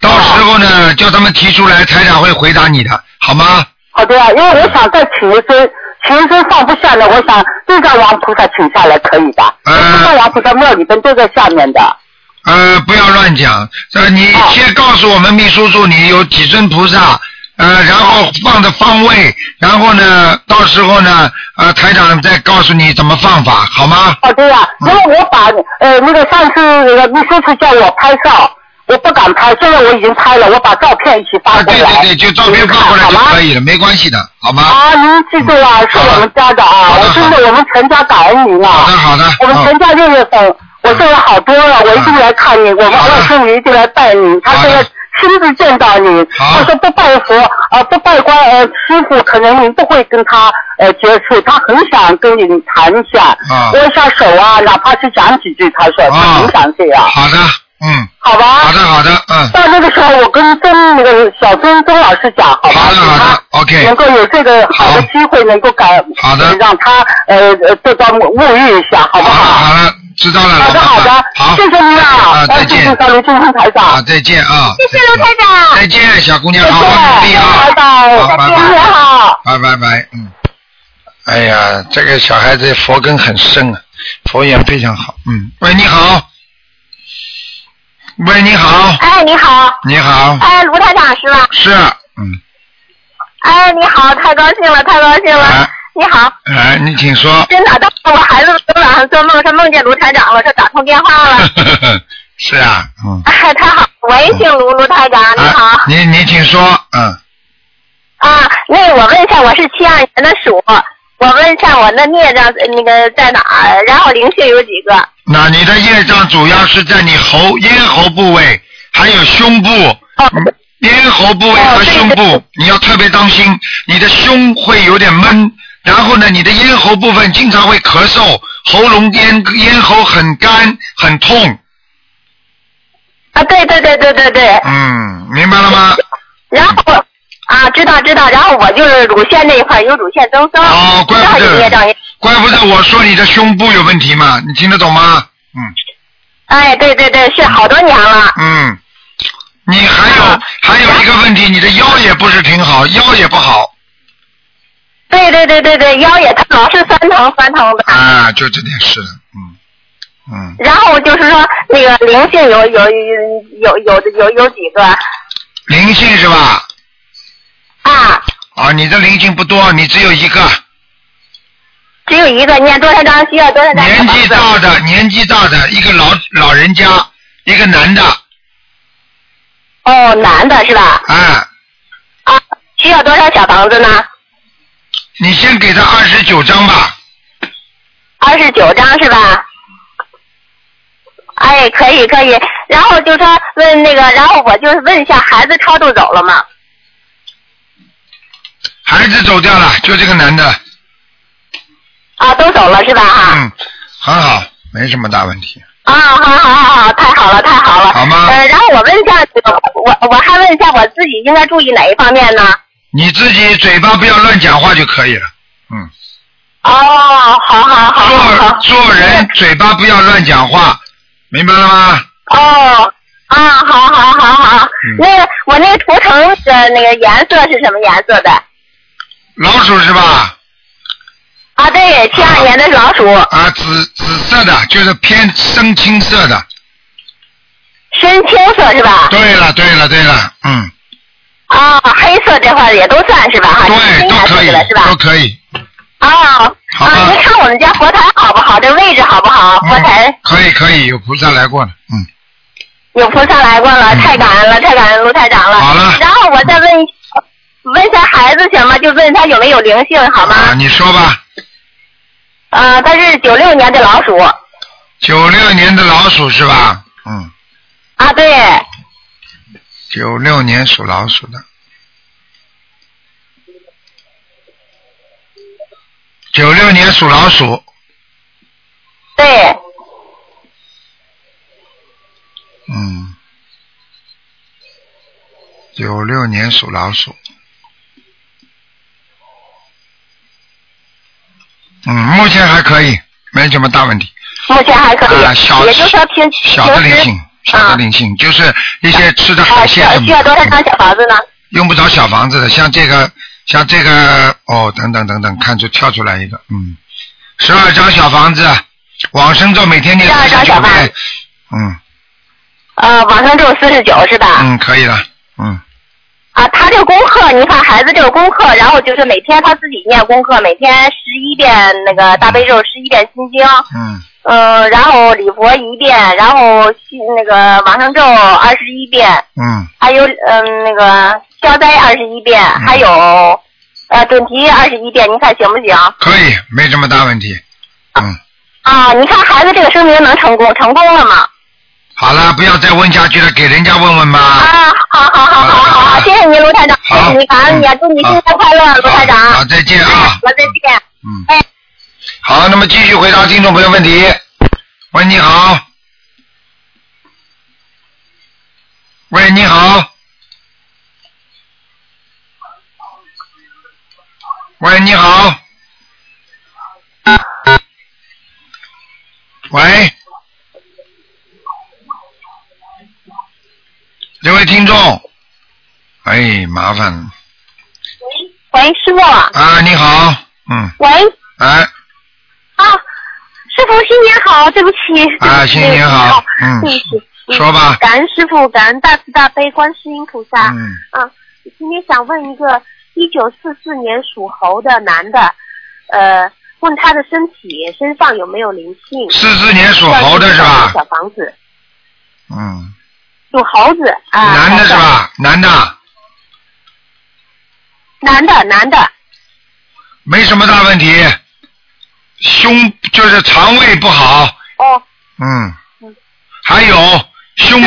S1: 到时候呢，叫他们提出来，台长会回答你的，好吗？
S9: 好的呀，因为我想再请一尊，请一尊放不下来，我想地藏王菩萨请下来可以的。
S1: 嗯
S9: 地藏王菩萨庙里边都在下面的。
S1: 呃，不要乱讲。呃你
S9: 哦
S1: 先告诉我们秘书处你有几尊菩萨，呃，然后放的方位，然后呢，到时候呢，呃，台长再告诉你怎么放法，好吗？
S9: 好的呀，
S1: 嗯
S9: 因为我把呃那个上次那个秘书处叫我拍照，我不敢拍，现在我已经拍了，我把照片一起发
S1: 啊，
S9: 过来。
S1: 对对对，就照片发过来就可？以了，没关系的，好吗？
S9: 啊，您记住啊，是我们家的啊，我真的我们全家感恩您啊。
S1: 好的好的，嗯
S9: 我们全家六月份，我现在好多了，我一定来看你，我们
S1: 好的。
S9: 外甥女一定来拜你，他现在亲自见到你，他说不拜佛啊、不拜观呃师傅，可能您不会跟他呃接触，他很想跟你谈一下，
S1: 啊。
S9: 握一下手啊，哪怕是讲几句，他说她
S1: 啊。
S9: 很想这样，
S1: 好的，嗯，
S9: 好吧？
S1: 好的好的，嗯，
S9: 到那个时候，我跟曾那个小曾曾老师讲，好吧？
S1: 好的好的
S9: 他
S1: ，OK。
S9: 能够有这个好的机会，能够感，
S1: 好的。
S9: 让他呃呃得到沐沐浴一下，好不
S1: 好？了
S9: 好？
S1: 好了，知道了，
S9: 好的好的，
S1: 好，
S9: 谢谢您了，
S1: 啊，再见
S9: 谢谢，卢金生台长
S1: 啊，，再见啊，
S8: 谢谢卢台长。
S1: 再见，小姑娘，好好努力
S9: 谢，
S1: 啊，
S9: 拜拜，
S1: 好，拜拜。
S9: 好。
S1: 拜拜拜，嗯。哎呀，这个小孩子佛根很深啊，佛缘非常好。嗯，喂，你好。喂，你好，
S8: 哎，你好，
S1: 你好，
S8: 哎，卢台长是吧？
S1: 是，嗯，
S8: 哎，你好，太高兴了，太高兴了。
S1: 哎
S8: 你好，
S1: 哎，你请说。
S8: 真的，当时我孩子昨晚上做梦，他梦见卢台长了，他打通电话了。[LAUGHS]
S1: 是啊，嗯。
S8: 哎，太好，我也姓卢，卢台长，你好。
S1: 啊，你你请说，嗯，
S8: 啊，那我问一下，我是七二年的鼠，我问一下我那孽障呃那个在哪儿？然后灵性有几个？
S1: 那你的业障主要是在你喉咽喉部位，还有胸部。咽喉部位和胸部，你要特别当心，你的胸会有点闷，然后呢，你的咽喉部分经常会咳嗽，喉咙咽咽喉很干很痛。
S5: 啊，对对对对对对。
S1: 嗯，明白了吗？
S5: 然后啊，知道知道，然后我就是乳腺那一块有乳腺增生，
S1: 哦，怪不得，怪不得我说你的胸部有问题嘛，你听得懂吗？嗯
S5: 哎，对对对，是好多年了。
S1: 嗯，你还有、还有一个问题，你的腰也不是挺好，腰也不好
S5: 对对对对对，腰也疼，老是酸疼酸疼的。
S1: 啊，就这点事，嗯嗯，
S5: 然后就是说那个灵性有有有有有有有几个
S1: 灵性是吧？
S5: 啊？
S1: 啊，你的灵性不多，你只有一个，
S5: 只有一个，念多少张需要多少张？
S1: 年纪大的年纪大的一个老老人家，一个男的，
S5: 哦，男的是吧？
S1: 啊，
S5: 啊，需要多少小房子呢？
S1: 你先给他二十九张吧，
S5: 二十九张是吧？哎，可以可以。然后就说问那个，然后我就是问一下，孩子超度走了吗？
S1: 孩子走掉了，就这个男的，
S5: 啊，都走了是吧？哈。
S1: 嗯，很好，没什么大问题，
S5: 啊，好好好好，太好了太好了。
S1: 好吗
S5: 呃，然后我问一下，我我还问一下我自己应该注意哪一方面呢？
S1: 你自己嘴巴不要乱讲话就可以了，嗯。
S5: 哦，好好好。
S1: 做做人嘴巴不要乱讲话，明白了吗？
S5: 哦，啊，好好好好。
S1: 嗯
S5: 那个我那个图腾的那个颜色是什么颜色的？
S1: 老鼠是吧？
S5: 啊，对，七二年的老鼠，
S1: 啊，紫紫色的，就是偏深青色的。
S5: 深青色是吧？
S1: 对了，对了，对了，嗯，
S5: 啊，黑色这块也都算是吧？哈，
S1: 对，都可以
S5: 是吧？
S1: 都可以，
S5: 啊
S1: 好吧
S5: 啊！您看我们家佛台好不好？这位置好不好？佛台
S1: 嗯，可以可以，有菩萨来过了，嗯，
S5: 有菩萨来过了，太感恩了，太感恩卢台长了。
S1: 好了
S5: 然后我再问一问一下孩子行吗？就问他有没有灵性好吗？
S1: 啊，你说吧，
S5: 呃，他是九六年的老鼠
S1: 九六年的老鼠是吧？嗯，
S5: 啊，对，
S1: 九六年属老鼠的，九六年属老鼠，
S5: 对，
S1: 嗯，九六年属老鼠。嗯，目前还可以，没什么大问题。
S5: 目前还可以，
S1: 啊，小
S5: 也就是说平
S1: 小的灵性，小的灵性，就是一些吃的海鲜什么
S5: 要需要多少，张小房子呢？
S1: 用不着小房子的，像这个，像这个，哦，等等等等，看出跳出来一个，嗯，十二张小房子，往生咒每天念
S5: 12
S1: 四十九
S5: 张小房子。
S1: 遍，嗯。
S5: 呃，往上咒四十九是吧？
S1: 嗯，可以了，嗯，
S5: 啊，他这个功课，你看孩子这个功课，然后就是每天他自己念功课，每天十一遍那个大悲咒，十一遍心经，
S1: 嗯
S5: 嗯，然后礼佛一遍，然后心那个往生咒二十一遍，
S1: 嗯，
S5: 还有嗯那个消灾二十一遍，还有呃准提二十一遍，你看行不行？
S1: 可以，没什么大问题，嗯，
S5: 啊，你看孩子这个声明能成功，成功了吗？
S1: 好了，不要再问下去了，给人家问问吧。
S5: 啊，好好好好好好，谢谢你卢台长，谢谢你，感恩你，祝你新年快乐，卢台长。
S1: 好，再见啊。
S5: 好再见。
S1: 嗯。好，那么继续回答听众朋友问题。喂，你好。喂，你好。喂，你好。喂。这位听众，哎，麻烦喂
S5: 喂，师傅。
S1: 啊！你好，嗯，
S5: 喂，
S1: 哎，
S5: 啊，师傅新年好，对不起。
S1: 啊新年好嗯
S5: 对不起。嗯
S1: 说吧
S5: 感恩师傅，感恩大慈大悲观世音菩萨。
S1: 嗯，
S5: 啊，今天想问一个一九四四年属猴的男的，呃，问他的身体身上有没有灵性？
S1: 四四年属猴的是吧
S5: 小房子，
S1: 嗯，
S5: 属猴子啊。
S1: 男的是吧？男的，
S5: 男的，男的。
S1: 没什么大问题，胸就是肠胃不好，
S5: 哦，
S1: 嗯，还有胸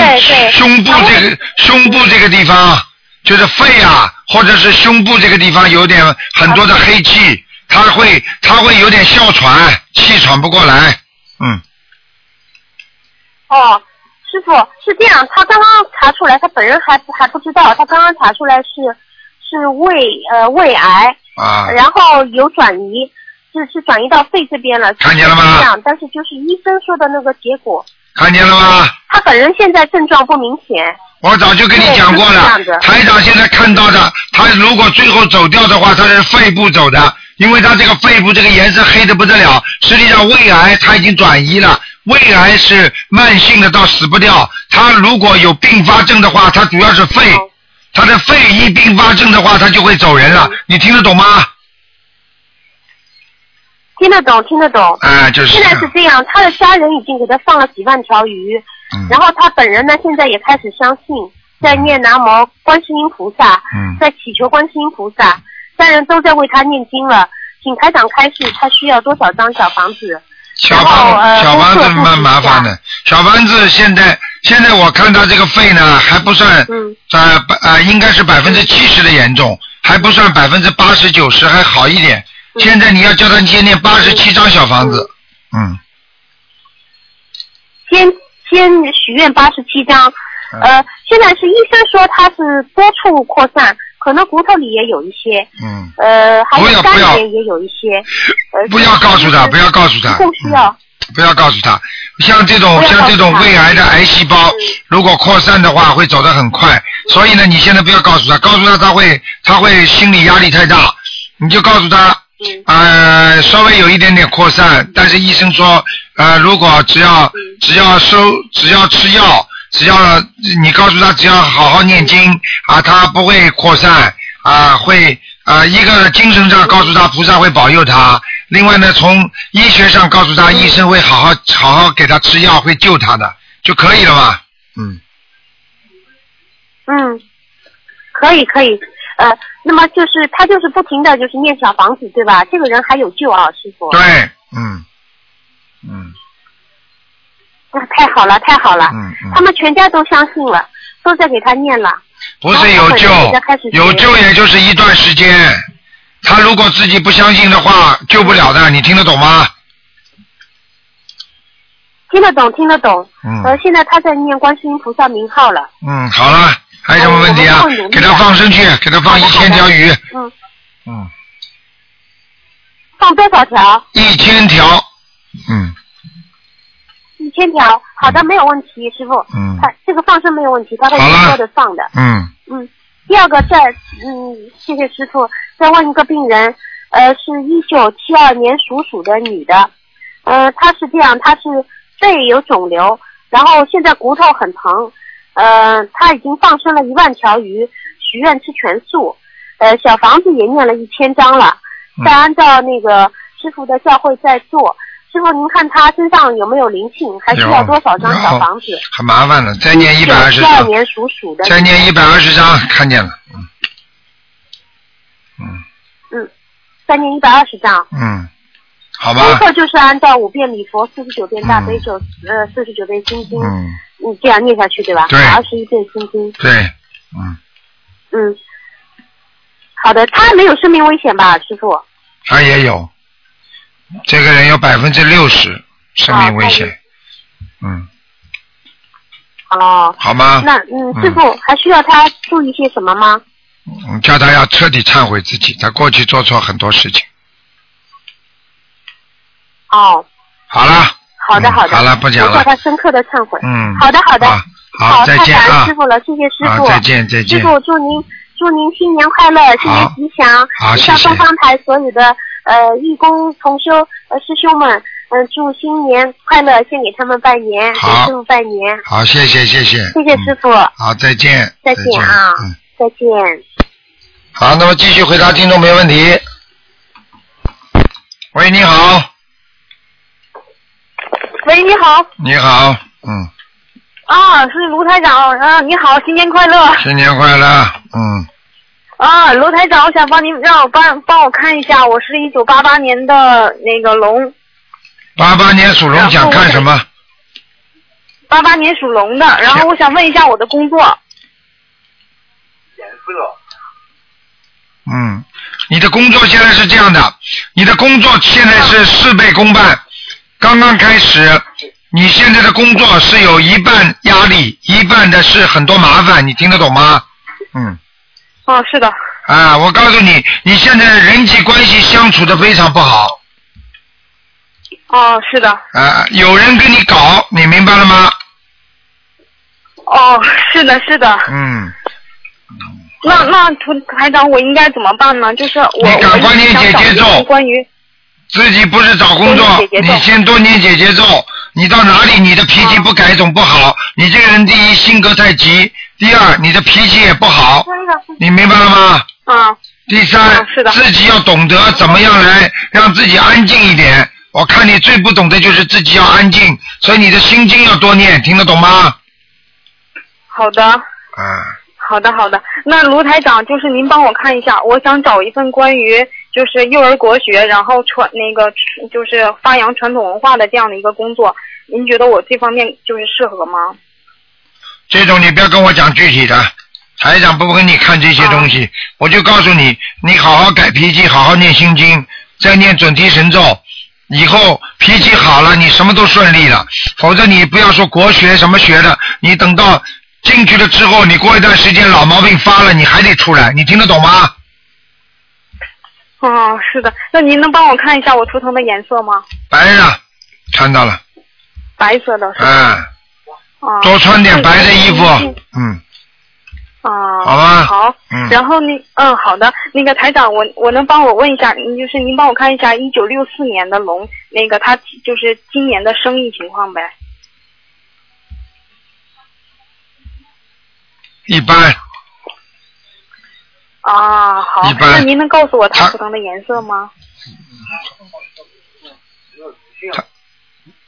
S1: 胸部这个胸部这个地方就是肺啊，或者是胸部这个地方有点很多的黑气，他会他会有点哮喘，气喘不过来，嗯，
S10: 哦，师傅是这样，他刚刚查出来，他本人还不还不知道，他刚刚查出来是是胃呃胃癌，
S1: 啊，
S10: 然后有转移，是是转移到肺这边了。
S1: 看见了吗
S10: 是这样，但是就是医生说的那个结果，
S1: 看见了吗？
S10: 他本人现在症状不明显。
S1: 我早就跟你讲过了台长现在看到的，他如果最后走掉的话，他是肺部走的，因为他这个肺部这个颜色黑的不得了。实际上胃癌他已经转移了，胃癌是慢性的到死不掉，他如果有并发症的话，他主要是肺，
S10: 哦
S1: 他的肺一并发症的话，他就会走人了，你听得懂吗？
S10: 听得懂，听得懂。
S1: 啊，就是
S10: 现在是这样，他的家人已经给他放了几万条鱼，
S1: 嗯
S10: 然后他本人呢，现在也开始相信，在念南无观世音菩萨，
S1: 嗯
S10: 在祈求观世音菩萨，家人都在为他念经了。请台长开示，他需要多少张小房子？
S1: 小房
S10: 呃
S1: 小房子蛮麻烦的，小房子现在现在我看到这个肺呢还不算，
S10: 嗯
S1: 呃百呃应该是百分之七十的严重，还不算百分之八十九十还好一点。
S10: 嗯
S1: 现在你要叫他先念八十七张小房子，嗯，
S10: 先先许愿八十七张，
S1: 嗯。
S10: 呃，现在是医生说他是多处扩散，可能骨头里也有一些，
S1: 嗯，
S10: 呃，还有肝里也有一些，[LAUGHS] 呃，
S1: 不要告诉他，不要告诉他，
S10: 不需要。
S1: 不要告诉他，像这种像这种胃癌的癌细胞
S10: 嗯，
S1: 如果扩散的话，会走得很快。所以呢，你现在不要告诉他，告诉他他会他会心理压力太大，你就告诉他，
S10: 嗯
S1: 呃，稍微有一点点扩散，但是医生说，呃，如果只要只要收只要吃药，只要你告诉他只要好好念经啊，他不会扩散啊，会啊一个精神上告诉他菩萨会保佑他，另外呢从医学上告诉他医生会好好好好给他吃药，会救他的就可以了吧，嗯，
S10: 嗯，可以可以，呃，那么就是他就是不停的就是念小房子，对吧？这个人还有救啊，师傅。
S1: 对，嗯嗯
S10: 那太好了，太好了。
S1: 嗯嗯
S10: 他们全家都相信了，都在给他念了。
S1: 不是有救有救也就是一段时间。他如果自己不相信的话，救不了的，你听得懂吗？
S10: 听得懂，听得懂。
S1: 嗯
S10: 呃，现在他在念观世音菩萨名号了。
S1: 嗯，好了，还有什么问题啊？给他放生去，给他放一千条鱼，
S10: 嗯，
S1: 嗯，
S10: 放多少条？
S1: 一千条，嗯。
S10: 一千条。好的，没有问题，师傅。
S1: 嗯。
S10: 他这个放生没有问题，他会
S1: 好了。
S10: 好好的放的。
S1: 嗯，
S10: 嗯，第二个再嗯，谢谢师傅。再问一个病人，呃，是一九七二年属鼠的女的，呃，她是这样，她是肺有肿瘤，然后现在骨头很疼，呃，他已经放生了一万条鱼，许愿吃全素，呃，小房子也念了一千张了，
S1: 嗯
S10: 再按照那个师傅的教诲在做。师傅，您看他身上有没有灵性？还需要多少张小房子？
S1: 很麻烦的，再念一百二十张，
S10: 年属鼠的。
S1: 再念一百二十张，看见了，嗯嗯
S10: 嗯，再念一百二十张。
S1: 嗯，好
S10: 功
S1: 吧，
S10: 课就是按照五遍礼佛、四十九遍大悲咒、呃四十九遍心经，
S1: 嗯，
S10: 你这样念下去对吧？
S1: 对
S10: 二十一遍心经。
S1: 对，嗯，
S10: 嗯，好的，他没有生命危险吧，师傅？
S1: 他也有，这个人有百分之六十生命危险，嗯，
S10: 哦，
S1: 好吗？
S10: 那嗯，
S1: 嗯
S10: 师傅还需要他注意些什么吗？
S1: 嗯，叫他要彻底忏悔自己，他过去做错很多事情。
S10: 哦，
S1: 好了，
S10: 好的好的，
S1: 嗯好了不讲了。
S10: 我叫他深刻的忏悔。
S1: 嗯，
S10: 好的好的，
S1: 好好再见啊。
S10: 师傅了，谢谢师傅。
S1: 再见再见。
S10: 师傅祝您祝您新年快乐，新年吉祥。
S1: 好谢谢。
S10: 向东方台所有的呃义工同修呃师兄们，嗯、祝新年快乐，先给他们拜年，给师傅拜年。
S1: 好，谢谢谢谢，
S10: 谢谢师傅，
S1: 嗯好，再见，
S10: 再见啊
S1: 嗯，
S10: 再见。
S1: 好，那么继续回答听众没问题。喂，你好，
S11: 喂，你好，
S1: 你好，嗯，
S11: 啊，是卢台长，啊，你好，新年快乐，
S1: 新年快乐，嗯，
S11: 啊，卢台长，我想帮您让我帮帮我看一下，我是一九八八年的那个龙，
S1: 八八年属龙想看什么？
S11: 八八年属龙的，然后我想问一下我的工作，颜色
S1: 嗯，你的工作现在是这样的，你的工作现在是事倍功半，刚刚开始，你现在的工作是有一半压力，一半的是很多麻烦，你听得懂吗？嗯。
S11: 哦，是的。
S1: 啊，我告诉你，你现在人际关系相处的非常不好。
S11: 哦，是的。
S1: 啊，有人跟你搞，你明白了吗？
S11: 哦，是的，是的。
S1: 嗯。
S11: 那那涂台长，我应该怎么办呢？就是我
S1: 你赶快念姐姐咒。
S11: 关于。
S1: 自己不是找工作，你先多念姐姐咒。你到哪里，你的脾气不改总不好。你这个人第一性格太急，第二你的脾气也不好，你明白了吗？
S11: 啊。
S1: 第三，自己要懂得怎么样来让自己安静一点。我看你最不懂的就是自己要安静，所以你的心经要多念，听得懂吗？
S11: 好的。
S1: 啊。
S11: 好的，好的。那卢台长，就是您帮我看一下，我想找一份关于就是幼儿国学，然后传那个就是发扬传统文化的这样的一个工作。您觉得我这方面就是适合吗？
S1: 这种你不要跟我讲具体的，台长不会给你看这些东西，我就告诉你，你好好改脾气，好好念心经，再念准提神咒，以后脾气好了，你什么都顺利了。否则你不要说国学什么学的，你等到进去了之后，你过一段时间老毛病发了，你还得出来，你听得懂吗？
S11: 哦，是的。那您能帮我看一下我图腾的颜色吗？
S1: 白的，看到了。
S11: 白色的。
S1: 嗯。
S11: 哦。
S1: 多穿点白的衣服，嗯。
S11: 啊。
S1: 好吧。
S11: 好。
S1: 嗯。
S11: 然后那嗯好的，那个台长，我我能帮我问一下，您就是您帮我看一下一九六四年的龙，那个他就是今年的生意情况呗。
S1: 一般。
S11: 啊，好。那您能告诉我它图腾的颜色吗？
S1: 他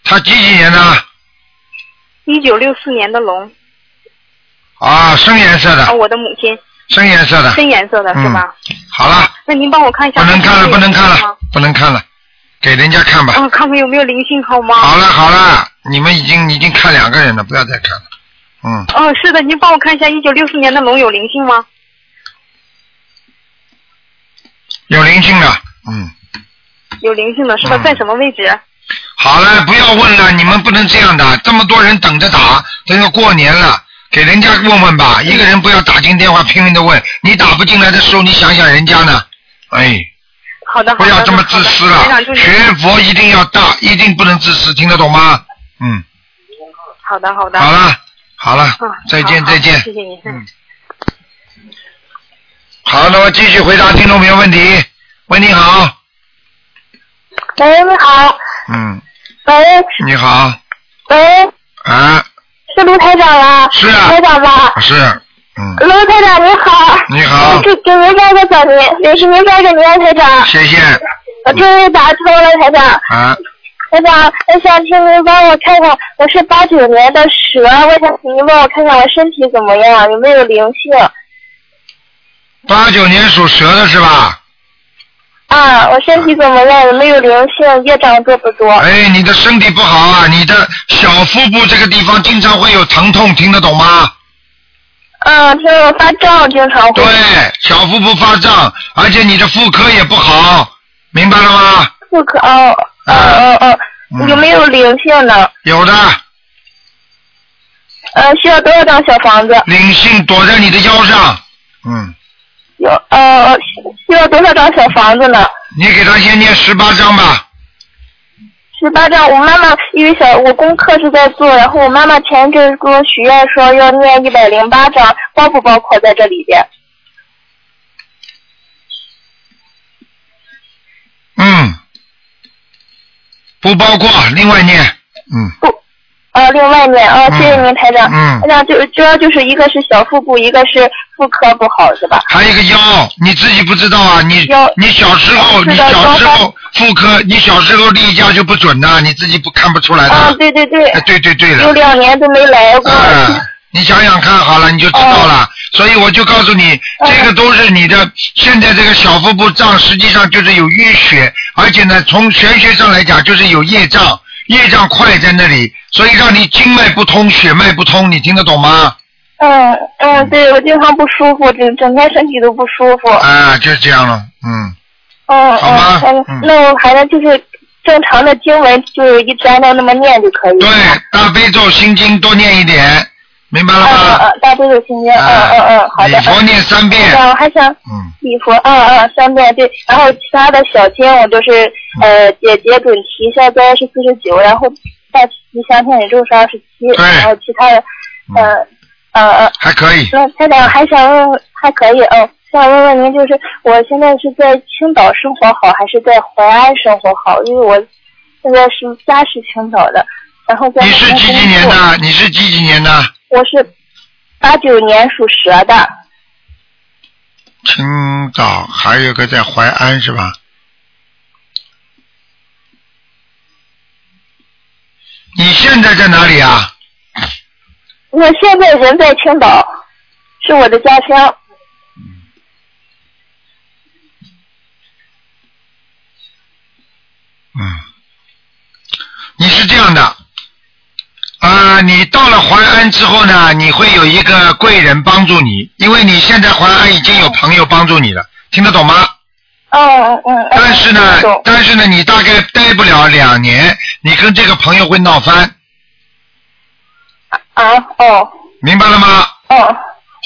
S1: 他几几年的？
S11: 一九六四年的龙。
S1: 啊，深颜色的。
S11: 啊，我的母亲。
S1: 深颜色的。
S11: 深颜色的是吧？
S1: 嗯。好了。
S11: 那您帮我看一下。
S1: 不能看了，不能看了，不能看了，给人家看吧。
S11: 啊，看看有没有灵性好吗？
S1: 好了好了，你们已经已经看两个人了，不要再看了。嗯。
S11: 哦，是的，您帮我看一下一九六四年的龙有灵性吗？
S1: 有灵性的，嗯。
S11: 有灵性的是吧？
S1: 嗯
S11: 在什么位置？
S1: 好了，不要问了，你们不能这样的，这么多人等着打，都要过年了，给人家问问吧。一个人不要打进电话拼命的问，你打不进来的时候，你想想人家呢，哎，
S11: 好的，好的。
S1: 不要这么自私了
S11: 好的台长就。是
S1: 学佛一定要大，一定不能自私，听得懂吗？嗯，
S11: 好的，好的。
S1: 好了，好了
S11: 嗯，
S1: 再见
S11: 好好
S1: 再见。
S11: 谢谢您。
S1: 嗯。好，那么继续回答听众朋友问题。喂，你好，
S8: 喂，你好，
S1: 嗯，
S8: 喂，
S1: 你好，
S8: 喂，
S1: 啊，
S8: 是卢台长吗？
S1: 是啊
S8: 卢台长吗？
S1: 是，嗯，
S8: 卢台长你好。
S1: 你好
S8: 给给您拜个早年，也是您拜个年，台长。
S1: 谢谢，
S8: 我终于打通了，台长。
S1: 啊，
S8: 台长，我想请您帮我看看，我是八九年的蛇，我想请您帮我看看我身体怎么样，有没有灵性？
S1: 八九年属蛇的是吧？
S8: 啊，我身体怎么样？有没有灵性？业障多不多？
S1: 哎，你的身体不好啊，你的小腹部这个地方经常会有疼痛，听得懂吗？
S8: 嗯，听我发胀，经常会。
S1: 对，小腹部发胀，而且你的妇科也不好，明白了吗？
S8: 妇科哦哦哦哦，有没有灵性呢？
S1: 有的，
S8: 呃，需要多少张小房子？
S1: 灵性躲在你的腰上，嗯，
S8: 有呃，需要多少张小房子呢？
S1: 你给他先念十八张吧。
S8: 十八张，我妈妈因为小我功课是在做，然后我妈妈前一阵跟我许愿说要念一百零八张，包不包括在这里边？
S1: 嗯，不包括，另外念，嗯，
S8: 呃，另外面啊，谢谢您台长。
S1: 嗯
S8: 台长就主要就是一个是小腹部，一个是妇科不好，是吧？
S1: 还有一个腰，你自己不知道啊？你
S8: 腰
S1: 你小时候，你小时候妇科，你小时候例假就不准的，你自己不看不出来的。
S8: 啊，对对对
S1: 哎，对对对了。
S8: 有两年都没来过。
S1: 啊，你想想看好了，你就知道了。所以我就告诉你，这个都是你的现在这个小腹部胀，实际上就是有淤血，而且呢，从玄学上来讲，就是有业障，业障快在那里，所以让你经脉不通，血脉不通，你听得懂吗？
S8: 嗯嗯，对我经常不舒服，整整天身体都不舒服。
S1: 啊，就是这样了，嗯，
S8: 嗯
S1: 好吗
S8: 嗯
S1: 嗯
S8: 那我还能就是正常的经文，就是一直按照那么念就可以。
S1: 对，大悲咒心经多念一点，明白了
S8: 嗯嗯
S1: 吗？
S8: 嗯，大悲咒心经，嗯
S1: 啊
S8: 嗯嗯，好的。
S1: 礼佛念三遍
S8: 我还想
S1: 嗯，
S8: 礼佛，嗯嗯，三遍对，然后其他的小经我都是呃解结准提消灾是四十九，然后大吉祥天宇宙是二十七，
S1: 对
S8: 然后其他的呃呃呃，
S1: 还可以。
S8: 那台长还想问问，还可以嗯。想问问您，就是我现在是在青岛生活好，还是在淮安生活好？因为我现在是家是青岛的，然后在
S1: 你是几几年的？你是几几年的？
S8: 我是八九年属蛇的。
S1: 青岛还有个在淮安是吧？你现在在哪里啊？
S8: 我现在人在青岛，是我的家乡。
S1: 嗯，你是这样的，啊、你到了淮安之后呢，你会有一个贵人帮助你，因为你现在淮安已经有朋友帮助你了，听得懂吗？
S8: 嗯嗯嗯。嗯
S1: 但是呢但是呢，你大概待不了两年，你跟这个朋友会闹翻，
S8: 啊哦
S1: 明白了吗？
S8: 哦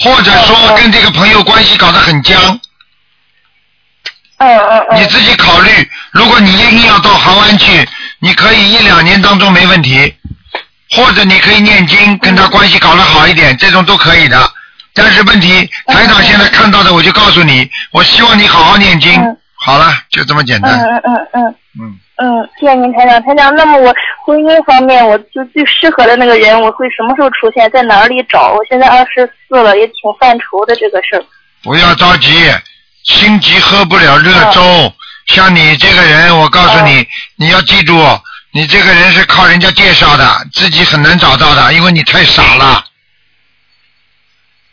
S1: 或者说跟这个朋友关系搞得很僵，
S8: 嗯嗯嗯。
S1: 你自己考虑，如果你硬要到杭安去，你可以一两年当中没问题，或者你可以念经，跟他关系搞得好一点，这种都可以的。但是问题，台长现在看到的，我就告诉你，我希望你好好念经
S8: 嗯。
S1: 好了，就这么简
S8: 嗯
S1: 单。
S8: 嗯嗯嗯
S1: 嗯，
S8: 嗯，谢谢您台长。台长，那么我婚姻方面，我就最适合的那个人，我会什么时候出现，在哪里找？我现在二十四了，也挺犯愁的这个事儿。
S1: 不要着急，心急喝不了热粥。像你这个人，我告诉你，你要记住，你这个人是靠人家介绍的，自己很难找到的，因为你太傻了。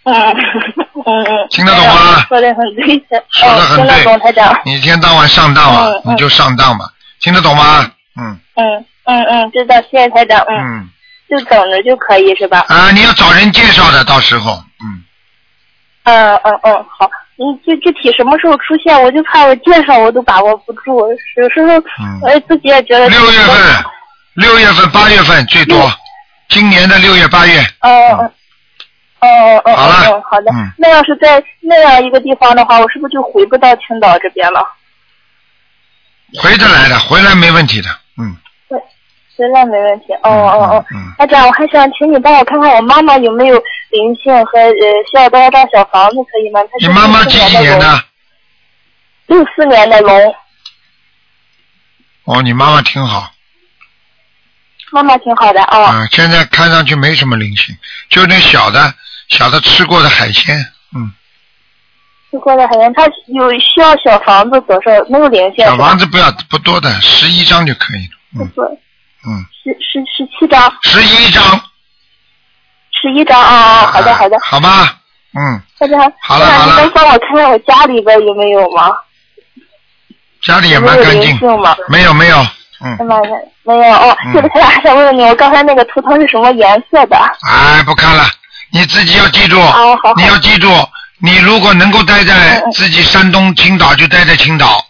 S8: 嗯嗯嗯。
S1: 听得懂吗
S8: 说的很对的。
S1: 说的很
S8: 嗯，听得
S1: 对
S8: 懂，台长。
S1: 你一天到晚上当嘛，
S8: 嗯嗯
S1: 你就上当吧，听得懂吗？嗯
S8: 嗯嗯嗯，知道，谢谢台长。嗯，
S1: 嗯
S8: 就等着就可以是吧？
S1: 啊，你要找人介绍的，到时候嗯，
S8: 嗯嗯嗯，好。你具具体什么时候出现，我就怕我介绍我都把握不住，有时候
S1: 嗯
S8: 我自己也觉得。
S1: 六月份，六月份、八月份最多，今年的六月、八月，
S8: 嗯嗯。哦哦哦
S1: 好了
S8: 哦，好的。
S1: 嗯
S8: 那要是在那样一个地方的话，我是不是就回不到青岛这边了？
S1: 回得来的，回来没问题的，嗯
S8: 回来没问题。哦哦哦。
S1: 嗯，
S8: 台长，我还想请你帮我看看我妈妈有没有灵性和呃需要多少张小房子，可以吗？她
S1: 你妈妈几几年
S8: 的？六四年的龙，
S1: 哦，你妈妈挺好
S8: 妈妈挺好的哦。
S1: 啊，现在看上去没什么灵性，就那小的小的吃过的海鲜，嗯，
S8: 吃过的海鲜，他有需要小房子多少？没有灵性
S1: 小？房子不要不多的，十一张就可以了，嗯
S8: 是
S1: 嗯，
S8: 十十十七张，
S1: 十一张，
S8: 十一张啊啊！好的好的，
S1: 好吧，嗯，
S8: 大家
S1: 好了好了。
S8: 那你能帮我看看我家里边有没有吗？
S1: 家里也蛮干净，
S8: 吗？
S1: 没有没有，嗯，
S8: 哎妈呀，没有。哦。
S1: 嗯。
S8: 这个台长还想问问你，我刚才那个图腾是什么颜色的？
S1: 哎，不看了，你自己要记住，
S8: 哦好好。
S1: 你要记住，你如果能够待在自己山东青岛，就待在青岛。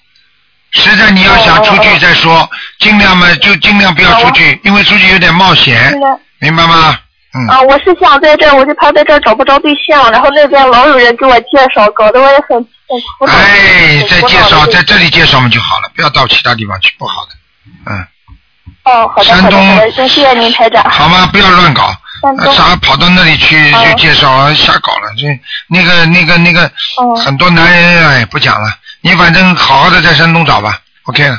S1: 实在你要想出去再说，尽量嘛就尽量不要出去，因为出去有点冒险
S8: 那，个
S1: 明白吗？嗯，
S8: 啊，我是想在这儿，我就怕在这儿找不着对象，然后那边老有人给我介绍，搞得我也很很苦恼。
S1: 哎，
S8: 很
S1: 再介绍在这里介绍嘛就好了，不要到其他地方去，不好的。嗯，
S8: 哦，好的
S1: 山东
S8: 好的好的，谢谢您台长。
S1: 好吗？不要乱搞，啥跑到那里去
S8: 哦。
S1: 就介绍瞎搞了，这那个那个那个
S8: 哦。
S1: 很多男人哎不讲了，你反正好好的在山东找吧，OK 了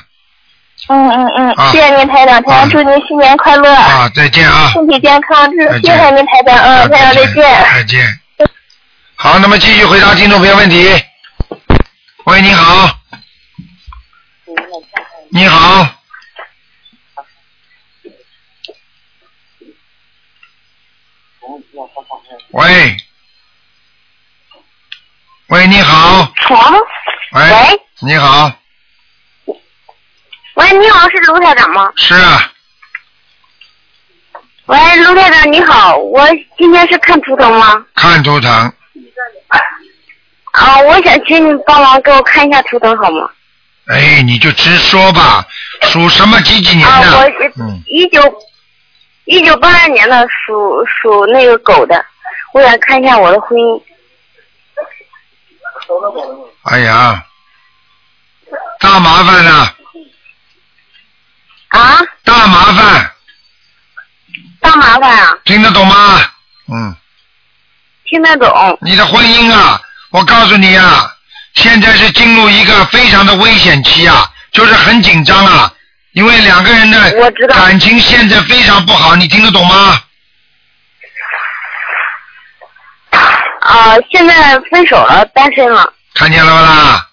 S8: 嗯嗯嗯，
S1: 啊
S8: 谢谢您台长，台
S1: 啊
S8: 长祝您新年快乐，
S1: 啊，再见啊，
S8: 身体健康，祝您台长，
S1: 啊
S8: 嗯，台长再见。
S1: 再见。好，那么继续回答听众朋友问题。喂，你好。你好。喂。喂，你好。喂。
S6: 喂
S1: 你好，
S6: 喂，你好，是卢台长吗？
S1: 是啊，
S6: 喂，卢台长
S12: 你好，我今天是看图腾吗？
S1: 看图腾，
S12: 啊，我想请你帮忙给我看一下图腾好吗？
S1: 哎，你就直说吧，属什么几几年
S12: 啊，
S1: 的？
S12: 我
S1: 嗯，
S12: 一九一九八二年的，属属那个狗的，我想看一下我的婚姻。
S1: 哎呀，大麻烦了，
S12: 啊，
S1: 大麻烦，
S12: 大麻烦啊，
S1: 听得懂吗？嗯，
S12: 听得懂。
S1: 你的婚姻啊，我告诉你啊，现在是进入一个非常的危险期啊，就是很紧张啊，因为两个人的感情现在非常不好，你听得懂吗？
S12: 啊，现在分手了，单身了。
S1: 看见了吧啦？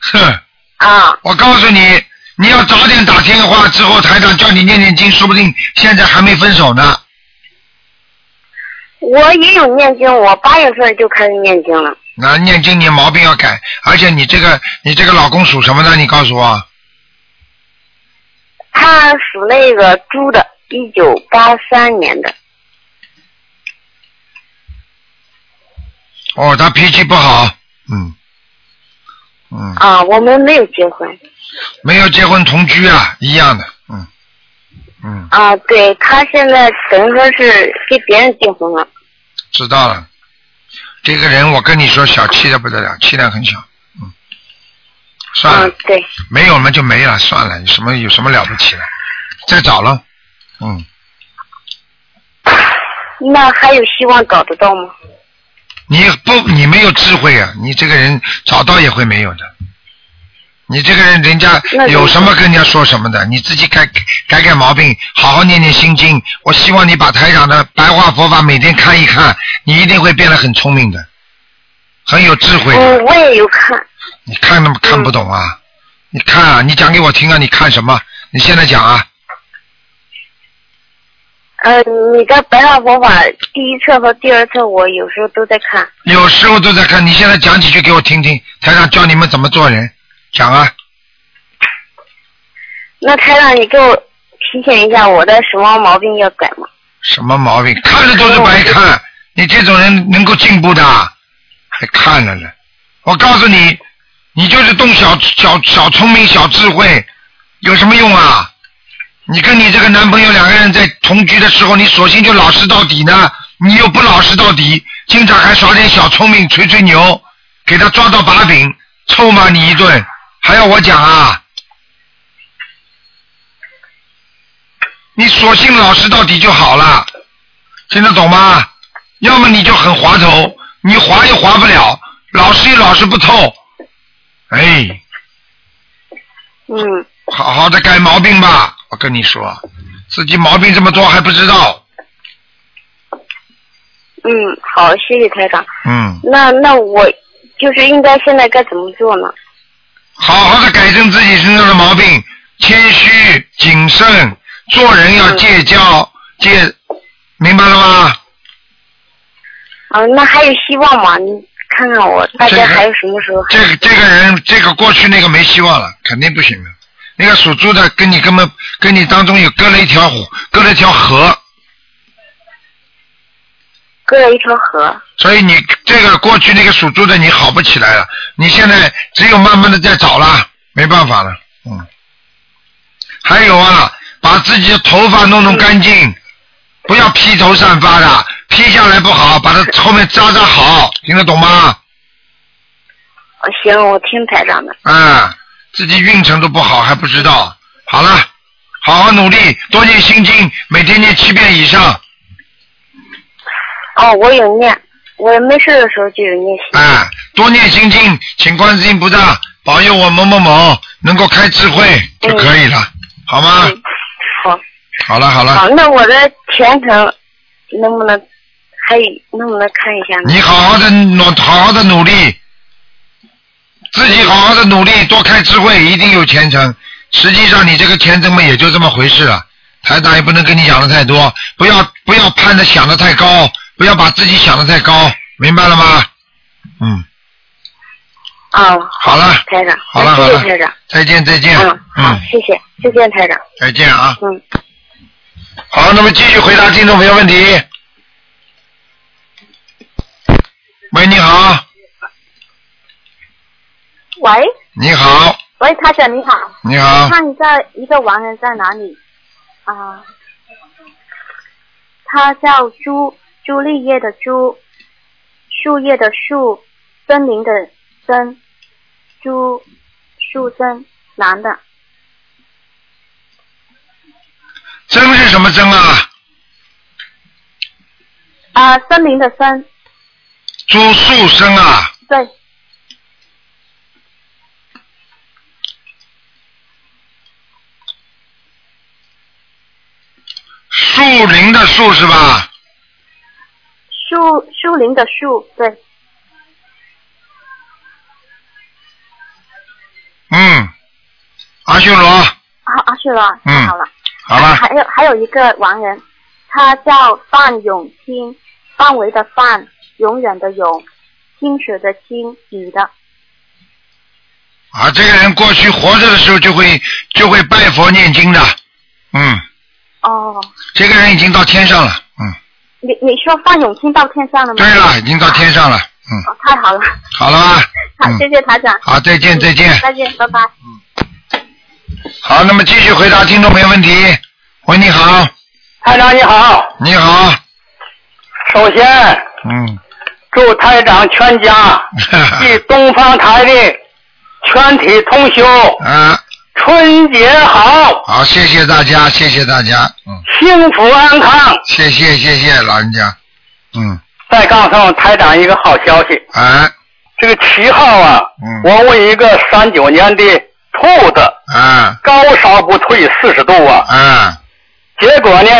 S1: 哼。
S12: 啊，
S1: 我告诉你，你要早点打电话，之后台长叫你念念经，说不定现在还没分手呢。
S12: 我也有念经，我八月份就开始念经了。
S1: 那念经你毛病要改，而且你这个你这个老公属什么的？你告诉我。
S12: 他属那个猪的，一九八三年的。
S1: 哦，他脾气不好，嗯，嗯，
S12: 啊，我们没有结婚。
S1: 没有结婚同居啊，一样的，嗯，嗯，
S12: 啊，对他现在等于说是跟别人结婚了。
S1: 知道了。这个人我跟你说，小气的不得了，气量很小，嗯，算了，
S12: 嗯，对。
S1: 没有嘛就没了，算了，有什么有什么了不起的？再找了，嗯。
S12: 那还有希望找得到吗？
S1: 你不，你没有智慧啊！你这个人找到也会没有的。你这个人，人家有什么跟人家说什么的，你自己改改改毛病，好好念念心经。我希望你把台长的白话佛法每天看一看，你一定会变得很聪明的，很有智慧的。
S12: 嗯，我也有看。
S1: 你看那么看不懂啊？你看啊，你讲给我听啊！你看什么？你现在讲啊！
S12: 呃，你的白话佛法第一册和第二册，我有时候都在看。
S1: 有时候都在看，你现在讲几句给我听听。台长教你们怎么做人，讲啊！
S12: 那台长，你给我提醒一下，我的什么毛病要改吗？
S1: 什么毛病？看了都是白看。你这种人能够进步的，还看了呢。我告诉你，你就是动小小小聪明、小智慧，有什么用啊？你跟你这个男朋友两个人在同居的时候，你索性就老实到底呢，你又不老实到底，经常还耍点小聪明，吹吹牛，给他抓到把柄，臭骂你一顿，还要我讲啊？你索性老实到底就好了，听得懂吗？要么你就很滑头，你滑又滑不了，老实又老实不透，哎，
S12: 嗯，
S1: 好好的改毛病吧。我跟你说，自己毛病这么多还不知道，
S12: 嗯，好，谢谢台长。
S1: 嗯，
S12: 那那我就是应该现在该怎么做呢？
S1: 好好的改正自己身上的毛病，谦虚谨慎，做人要戒骄戒，明白了吗？
S12: 啊，那还有希望吗？你看看我，大
S1: 这个
S12: 概还有什么时候？
S1: 这个这个人，这个过去那个没希望了，肯定不行了。那个属猪的跟你根本跟你当中有隔了一条湖，隔了一条河，
S12: 隔了一条河。
S1: 所以你这个过去那个属猪的你好不起来了，你现在只有慢慢的在找了，没办法了，嗯。还有啊，把自己的头发弄弄干净，不要披头散发的，披下来不好，把它后面扎扎好，听得懂吗？
S12: 啊行，我听台长的。
S1: 啊，自己运程都不好还不知道。好了，好好努力，多念心经，每天念七遍以上。
S12: 哦，我有念，我没事的时候就有念心。
S1: 啊，多念心经，请观世音菩萨保佑我某某某能够开智慧就可以了，好吗？
S12: 嗯，好，
S1: 好了好了，
S12: 好，那我的前程能不能还有能不能看一下呢？
S1: 你好好的努，好好的努力，自己好好的努力，多开智慧，一定有前程。实际上，你这个前程嘛，也就这么回事了。台长也不能跟你讲的太多，不要不要盼着想的太高，不要把自己想的太高，明白了吗？嗯。
S12: 哦。
S1: 好了，
S12: 台长。谢谢台长。
S1: 再见再见。
S12: 嗯。好，谢谢，再见，台长。
S1: 再见啊。
S12: 嗯。
S1: 好，那么继续回答听众朋友问题。喂，你好。
S10: 喂，
S1: 你好，
S10: 喂，台长你好。
S1: 你好
S10: 看一下一个亡人在哪里啊？他叫朱朱丽叶的朱，树叶的树，森林的森，朱树森，男的。
S1: 真是什么真啊？
S10: 啊，森林的森，
S1: 朱树生啊，
S10: 对，
S1: 树林的树是吧？
S10: 树树林的树，对，
S1: 嗯，阿修罗，
S10: 啊，阿修罗，
S1: 嗯
S10: 太好了。
S1: 好了，
S10: 还有还有一个亡人，他叫范永清，范围的范，永远的永，清水的清，女的。
S1: 啊，这个人过去活着的时候就会就会拜佛念经的，嗯，
S10: 哦，
S1: 这个人已经到天上了，嗯，
S10: 你你说范永清到天上了吗？
S1: 对了，已经到天上了，嗯，
S10: 哦，太好了，
S1: 好了吧？[LAUGHS]
S10: 好，
S1: 嗯
S10: 谢谢台长。
S1: 好，再见再见。
S10: 再见，拜拜。
S1: 嗯好，那么继续回答听众朋友问题。喂，你好，
S3: 台长你好，
S1: 你好，
S3: 首先
S1: 嗯，
S3: 祝台长全家 [LAUGHS] 及东方台的全体同修
S1: 啊，
S3: 春节好，
S1: 好，谢谢大家，谢谢大家，嗯，
S3: 幸福安康。
S1: 谢谢谢谢老人家，嗯，
S3: 再告诉台长一个好消息，
S1: 哎，
S3: 这个七号啊，
S1: 嗯。
S3: 我问一个三九年的兔子，
S1: 啊
S3: 高烧不退四十度啊，
S1: 嗯，
S3: 结果呢，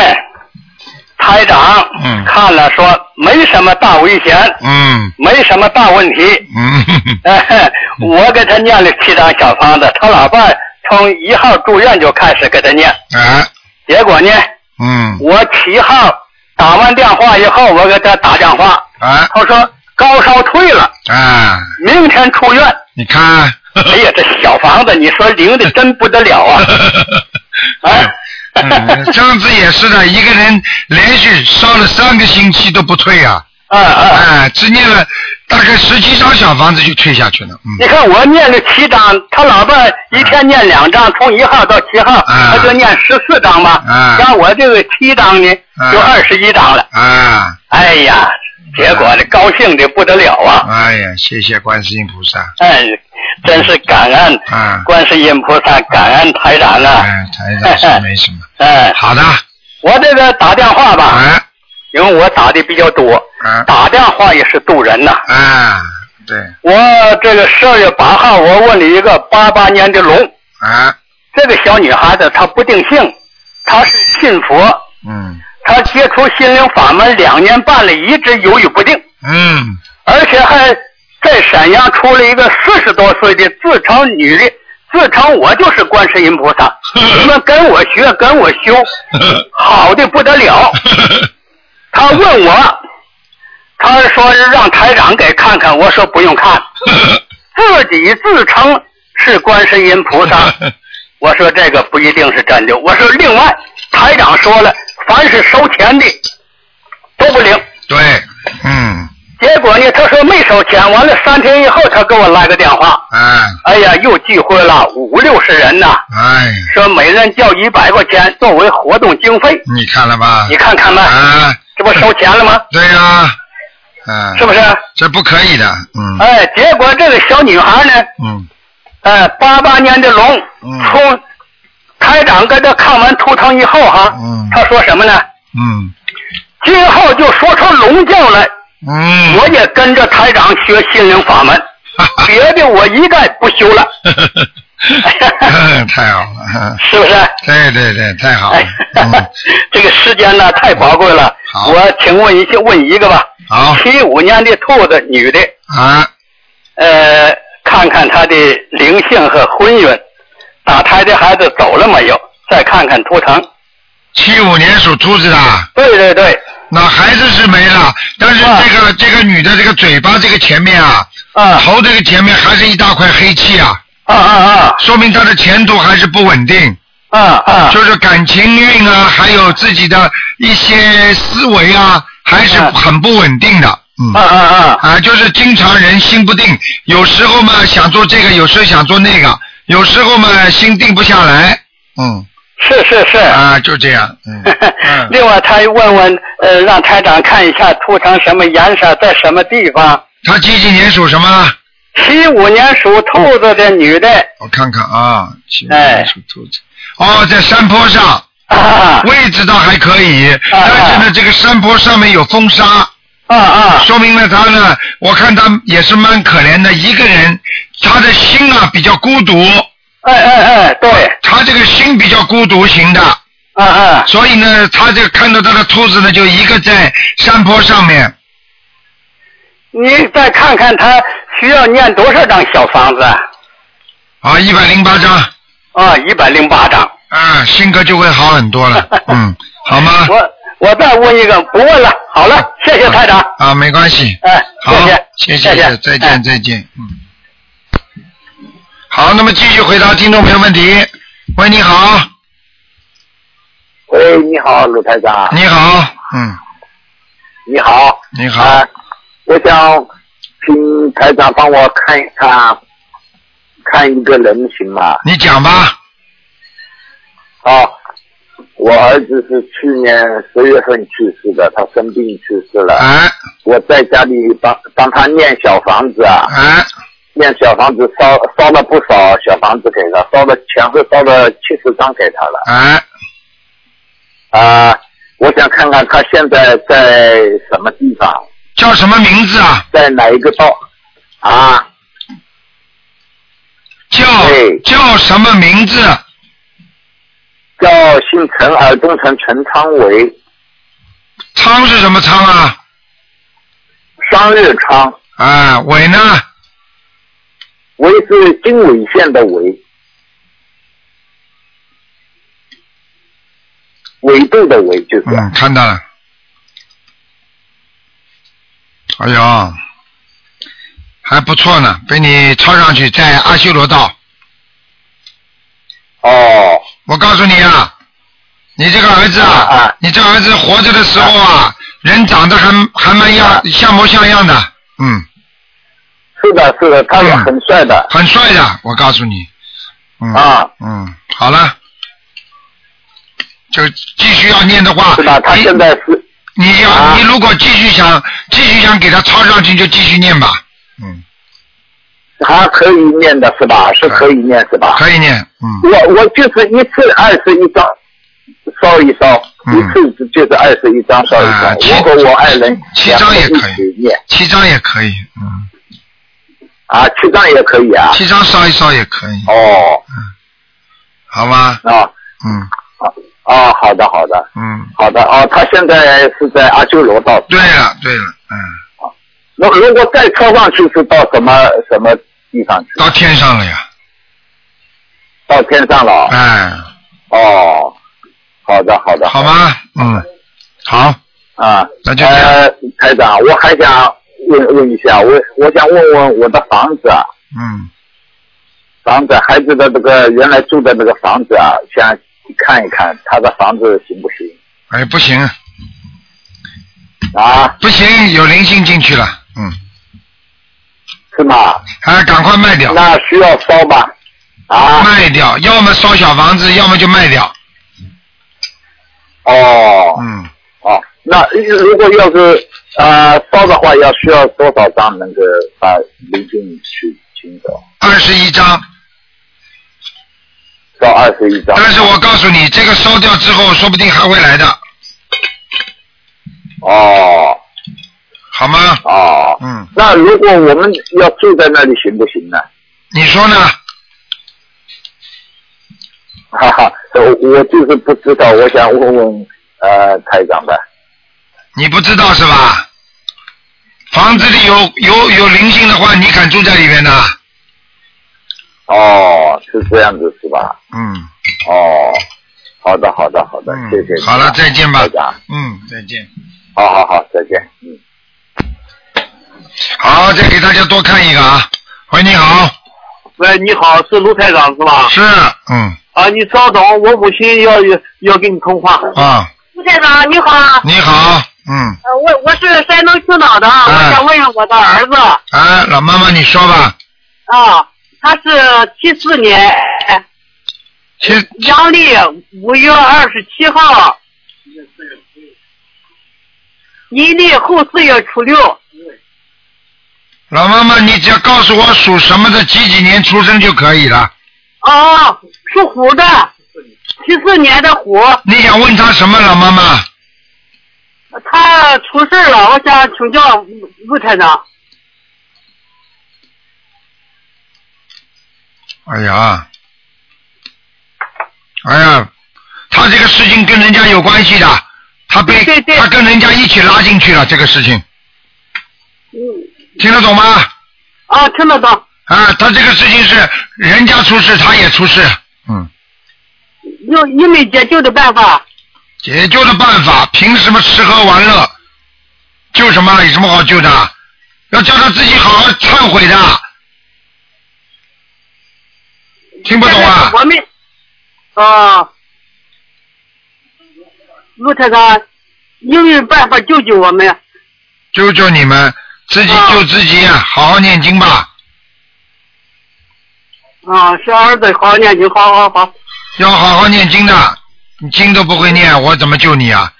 S3: 台长
S1: 嗯。
S3: 看了说没什么大危险，
S1: 嗯。
S3: 没什么大问题。
S1: 嗯，
S3: 哎，[LAUGHS] 我给他念了七张小方子，他老伴儿从一号住院就开始给他念，
S1: 啊，
S3: 结果呢，
S1: 嗯，
S3: 我七号打完电话以后，我给他打电话，
S1: 啊
S3: 他说高烧退了，
S1: 啊，
S3: 明天出院。
S1: 你看，
S3: 哎呀，[LAUGHS] 这小房子，你说灵的真不得了啊！[LAUGHS] 哎，
S1: 嗯，上次也是的，一个人连续烧了三个星期都不退啊，
S3: 嗯嗯，
S1: 哎，只念了大概十几张小房子就退下去了，嗯，
S3: 你看我念了七张，他老伴儿一天念两张，从一号到七号，
S1: 啊
S3: 他就念十四张吧。
S1: 啊
S3: 像我这个七张呢，就
S1: 啊
S3: 二十一张了。
S1: 啊，
S3: 哎呀，结果这高兴的不得了啊！
S1: 哎呀，谢谢观世音菩萨，
S3: 哎，真是感恩
S1: 啊，
S3: 观世音菩萨，感恩台长啊！
S1: 哎，台长是没什么，[LAUGHS]
S3: 哎，
S1: 好的，
S3: 我这个打电话吧，
S1: 哎，
S3: 因为我打的比较多，
S1: 啊。
S3: 打电话也是渡人呐。
S1: 啊，对，
S3: 我这个十二月八号，我问了一个八八年的龙，
S1: 啊，
S3: 这个小女孩子她不定性，她是信佛，
S1: 嗯。
S3: 她接触心灵法门两年半了，一直犹豫不定，
S1: 嗯，
S3: 而且还在沈阳出了一个四十多岁的自称女的，自称我就是观世音菩萨，[LAUGHS] 你们跟我学，跟我修，[LAUGHS] 好的不得了。[LAUGHS] 她问我，他说让台长给看看，我说不用看，[LAUGHS] 自己自称是观世音菩萨。[LAUGHS] 我说这个不一定是真的。我说另外，台长说了，凡是收钱的都不灵。
S1: 对，嗯，
S3: 结果呢，他说没收钱，完了三天以后他给我来个电话，
S1: 哎，
S3: 哎呀，又聚会了五六十人呐，
S1: 哎，
S3: 说每人交一百块钱作为活动经费，
S1: 你看了吧？
S3: 你看看吧，
S1: 啊，
S3: 这不收钱了吗？[LAUGHS]
S1: 对呀，嗯，
S3: 是不是？
S1: 这不可以的，嗯。
S3: 哎，结果这个小女孩呢，
S1: 嗯。
S3: 哎，八八年的龙，
S1: 嗯。
S3: 从台长跟她看完图腾以后哈，
S1: 嗯。
S3: 她说什么呢？
S1: 嗯。
S3: 今后就说出龙教来，
S1: 嗯，
S3: 我也跟着台长学心灵法门，[LAUGHS] 别的我一概不修了，[LAUGHS]
S1: 太好了，
S3: 是不是？
S1: 对对对，太好了。
S3: 哎，
S1: 嗯，
S3: 这个时间呢太宝贵了。
S1: 好。
S3: 我请问一下问一个吧。
S1: 好。
S3: 七五年的兔子女的，
S1: 啊，
S3: 呃，看看她的灵性和婚运，打胎的孩子走了没有？再看看图腾。
S1: 七五年属兔子的，
S3: 对对对，
S1: 那孩子是没了，但是
S3: 啊。
S1: 这个这个女的这个嘴巴这个前面啊，
S3: 啊。
S1: 头这个前面还是一大块黑气啊，
S3: 啊啊。
S1: 说明她的前途还是不稳定，
S3: 啊啊啊！
S1: 就是感情运啊，还有自己的一些思维啊，还是
S3: 啊
S1: 很不稳定的，嗯。
S3: 啊啊啊！
S1: 啊，就是经常人心不定，有时候嘛想做这个，有时候想做那个，有时候嘛心定不下来。嗯。
S3: 是是是。
S1: 啊，就这样。嗯。[LAUGHS]
S3: 另外，他问问呃，让台长看一下图腾什么颜色，在什么地方。
S1: 他几几年属什么？
S3: 七五年属兔子的女的。
S1: 我看看啊，七五
S3: 哎
S1: 年属兔子。哦，在山坡上。
S3: 啊。
S1: 位置倒还可以，但是呢，这个山坡上面有风沙。
S3: 啊啊。
S1: 说明了他呢，我看他也是蛮可怜的一个人，他的心啊比较孤独。
S3: 哎哎哎，对。
S1: 他这个心比较孤独型的。
S3: 啊啊。
S1: 所以呢，他就看到他的兔子呢，就一个在山坡上面。
S3: 你再看看他需要念多少张小房子？
S1: 啊，一百零八张。
S3: 啊，一百零八张。
S1: 啊，性格就会好很多了。[LAUGHS] 嗯，好吗？
S3: 我我再问一个，不问了。好了，谢谢台长。
S1: 啊，没关系。
S3: 哎，
S1: 好，
S3: 谢
S1: 谢
S3: 谢谢
S1: 再见，再见，嗯。好，那么继续回答听众朋友问题。喂，你好，
S13: 喂，你好，鲁台长。
S1: 你好，嗯，
S13: 你好。
S1: 你好。
S13: 啊，我想请台长帮我看一看，看一个人行吗？
S1: 你讲吧。
S13: 啊，我儿子是去年十月份去世的，他生病去世了。
S1: 啊。
S13: 我在家里帮帮他念小房子啊。
S1: 哎。
S13: 念小房子烧烧了不少小房子给他，烧了前后烧了七十张给他了。
S1: 啊。
S13: 啊，我想看看他现在在什么地方。
S1: 叫什么名字啊？
S13: 在哪一个道？啊？
S1: 叫叫什么名字？
S13: 叫姓陈，耳东陈，陈昌伟。
S1: 昌是什么昌啊？
S13: 商日昌。
S1: 啊，伟呢？
S13: 伟是经纬线的纬，纬度的纬就是。
S1: 嗯，看到了。哎呦，还不错呢，被你抄上去，在阿修罗道。
S13: 哦。
S1: 我告诉你啊，你这个儿子啊，你这儿子活着的时候啊，人长得还还蛮样像模像样的，嗯。
S13: 是的，是的，他也很帅的。
S1: 很帅的，我告诉你。嗯。
S13: 啊。
S1: 嗯，好了，就继续要念的话。
S13: 是吧？他现在是。
S1: 你要、你如果继续想继续想给他抄上去，就继续念吧。
S13: 还可以念的是吧？是可以念是吧？
S1: 可以念，嗯。
S13: 我我就是一次二十一张烧一烧，
S1: 嗯
S13: 一次就是二十一张烧一烧。我和我爱人
S1: 七张也可
S13: 两个一起念
S1: 七张也可以，嗯。
S13: 啊，七张也可以啊。
S1: 七张烧一烧也可以。
S13: 哦。
S1: 嗯好吗？
S13: 啊。
S1: 嗯。
S13: 啊，好的好的。
S1: 嗯。
S13: 好的哦，他现在是在阿修罗道。
S1: 对了对了，嗯。
S13: 如如果再抄上去是到什么什么地方去？
S1: 到天上了呀。
S13: 到天上了。
S1: 哎。
S13: 哦，好的好的。
S1: 好吗？嗯。好。
S13: 啊，
S1: 那就
S13: 呃，台长，我还想问问一下，我我想问问我的房子啊，
S1: 嗯。
S13: 房子孩子的这个原来住的那个房子啊，想看一看他的房子行不行？
S1: 哎，不行。
S13: 啊。
S1: 不行，有灵性进去了，嗯。
S13: 是吗？
S1: 哎，赶快卖掉。
S13: 那需要烧吧？啊。
S1: 卖掉，要么烧小房子，要么就卖掉。
S13: 哦。
S1: 嗯。
S13: 哦，那如果要是呃烧的话，要需要多少张能够把灵性去清走？
S1: 二十一张。
S13: 到二十一张。
S1: 但是我告诉你，这个烧掉之后，说不定还会来的。
S13: 哦。
S1: 好吗？
S13: 哦。
S1: 嗯。
S13: 那如果我们要住在那里行不行呢？
S1: 你说呢？
S13: 哈哈，我我就是不知道，我想问问呃台长的。
S1: 你不知道是吧？房子里有有有灵性的话，你敢住在里面呢？
S13: 哦，是这样子是吧？
S1: 嗯。
S13: 哦，好的好的好的，谢谢。
S1: 好了，再见吧
S13: 台长。
S1: 嗯，再见。
S13: 好好好，再见。嗯。
S1: 好，再给大家多看一个啊。喂，你好。
S14: 喂，你好，是卢台长是吧？
S1: 是，嗯。
S14: 啊，你稍等，我母亲要要跟你通话。
S1: 啊。
S2: 卢台长你好。
S1: 你好。嗯，
S15: 呃，我我是山东青岛的，我想问问我的儿子。
S1: 哎，老妈妈你说吧，
S15: 啊，他是七四年，阳历五月二十七号，阴历后四月初六。
S1: 老妈妈你只要告诉我属什么的几几年出生就可以了。
S15: 哦，属虎的，七四年的虎。
S1: 你想问他什么，老妈妈？
S15: 他出事了，我想请教卢台长。
S1: 哎呀，哎呀，他这个事情跟人家有关系的，他被他跟人家一起拉进去了，这个事情。
S15: 嗯。
S1: 听得懂吗？
S15: 啊，听得懂。
S1: 啊，他这个事情是人家出事，他也出事。嗯。
S15: 有有没解救的办法？
S1: 解救的办法，凭什么吃喝玩乐？救什么？有什么好救的？要叫他自己好好忏悔的。听不懂啊？
S15: 我们啊，卢太长，有没有办法救救我们？
S1: 救救你们，自己救自己，好好念经吧。
S15: 啊，小儿子好好念经，好好好。
S1: 要好好念经的，你经都不会念，我怎么救你啊？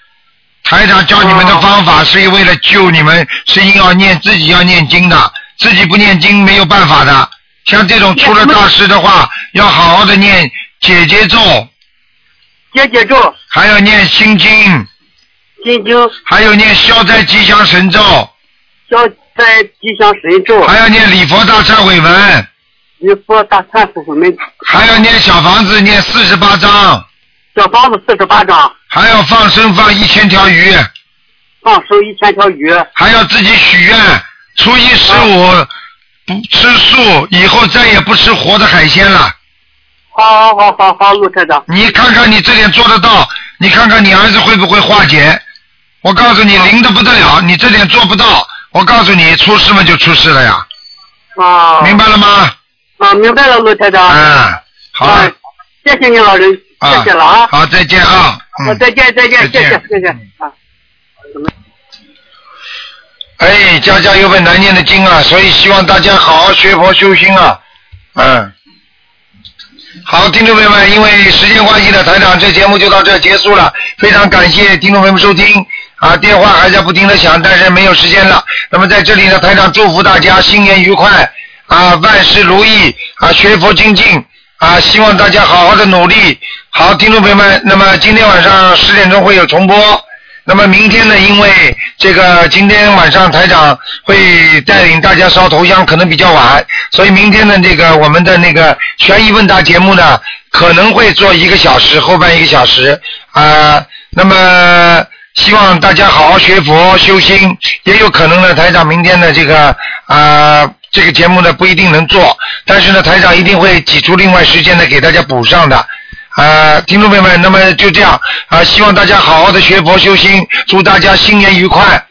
S1: 台长教你们的方法是为了救你们，是要念自己要念经的，自己不念经没有办法的。像这种出了大事的话，要好好的念姐姐咒，
S15: 姐姐咒，
S1: 还要念心经，
S15: 心经，
S1: 还有念消灾吉祥神咒，
S15: 消灾吉祥神咒，
S1: 还要念礼佛大忏悔文，
S15: 礼佛大忏悔文，
S1: 还要念小房子念四十八章，
S15: 小房子四十八章，
S1: 还要放生放一千条鱼，
S15: 放生一千条鱼，
S1: 还要自己许愿，初一十五不吃素，以后再也不吃活的海鲜了。
S15: 好好好好好，陆台长。
S1: 你看看你这点做得到，你看看你儿子会不会化解？我告诉你，灵的不得了，你这点做不到，我告诉你，出事嘛就出事了呀。
S15: 啊。
S1: 明白了吗？
S15: 啊，明白了，陆台长。
S1: 嗯，好了。
S15: 谢谢你老人，谢谢了啊。
S1: 好，再见啊。
S15: 好，再见再见，谢谢谢谢啊。
S1: 哎，家家有本难念的经啊，所以希望大家好好学佛修心啊。嗯。好，听众朋友们，因为时间关系呢，台长这节目就到这结束了。非常感谢听众朋友们收听啊，电话还在不停的响，但是没有时间了。那么在这里呢，台长祝福大家新年愉快啊，万事如意啊，学佛精进啊，希望大家好好的努力。好，听众朋友们，那么今天晚上十点钟会有重播。那么明天呢？因为这个今天晚上台长会带领大家烧头香，可能比较晚，所以明天的这个我们的那个悬疑问答节目呢，可能会做一个小时，后半一个小时啊。那么希望大家好好学佛修心，也有可能呢，台长明天的这个啊这个节目呢不一定能做，但是呢，台长一定会挤出另外时间呢给大家补上的。啊，听众朋友们，那么就这样啊，希望大家好好的学佛修心，祝大家新年愉快。